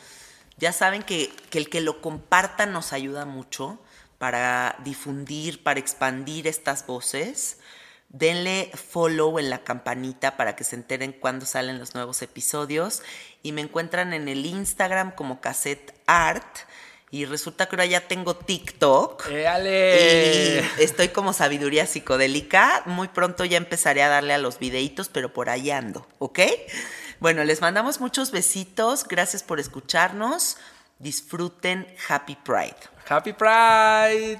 Ya saben que, que el que lo compartan nos ayuda mucho para difundir, para expandir estas voces. Denle follow en la campanita para que se enteren cuando salen los nuevos episodios. Y me encuentran en el Instagram como Cassette Art. Y resulta que ahora ya tengo TikTok. ¡Éale! Y estoy como sabiduría psicodélica. Muy pronto ya empezaré a darle a los videitos, pero por ahí ando, ¿ok? Bueno, les mandamos muchos besitos. Gracias por escucharnos. Disfruten Happy Pride. ¡Happy Pride!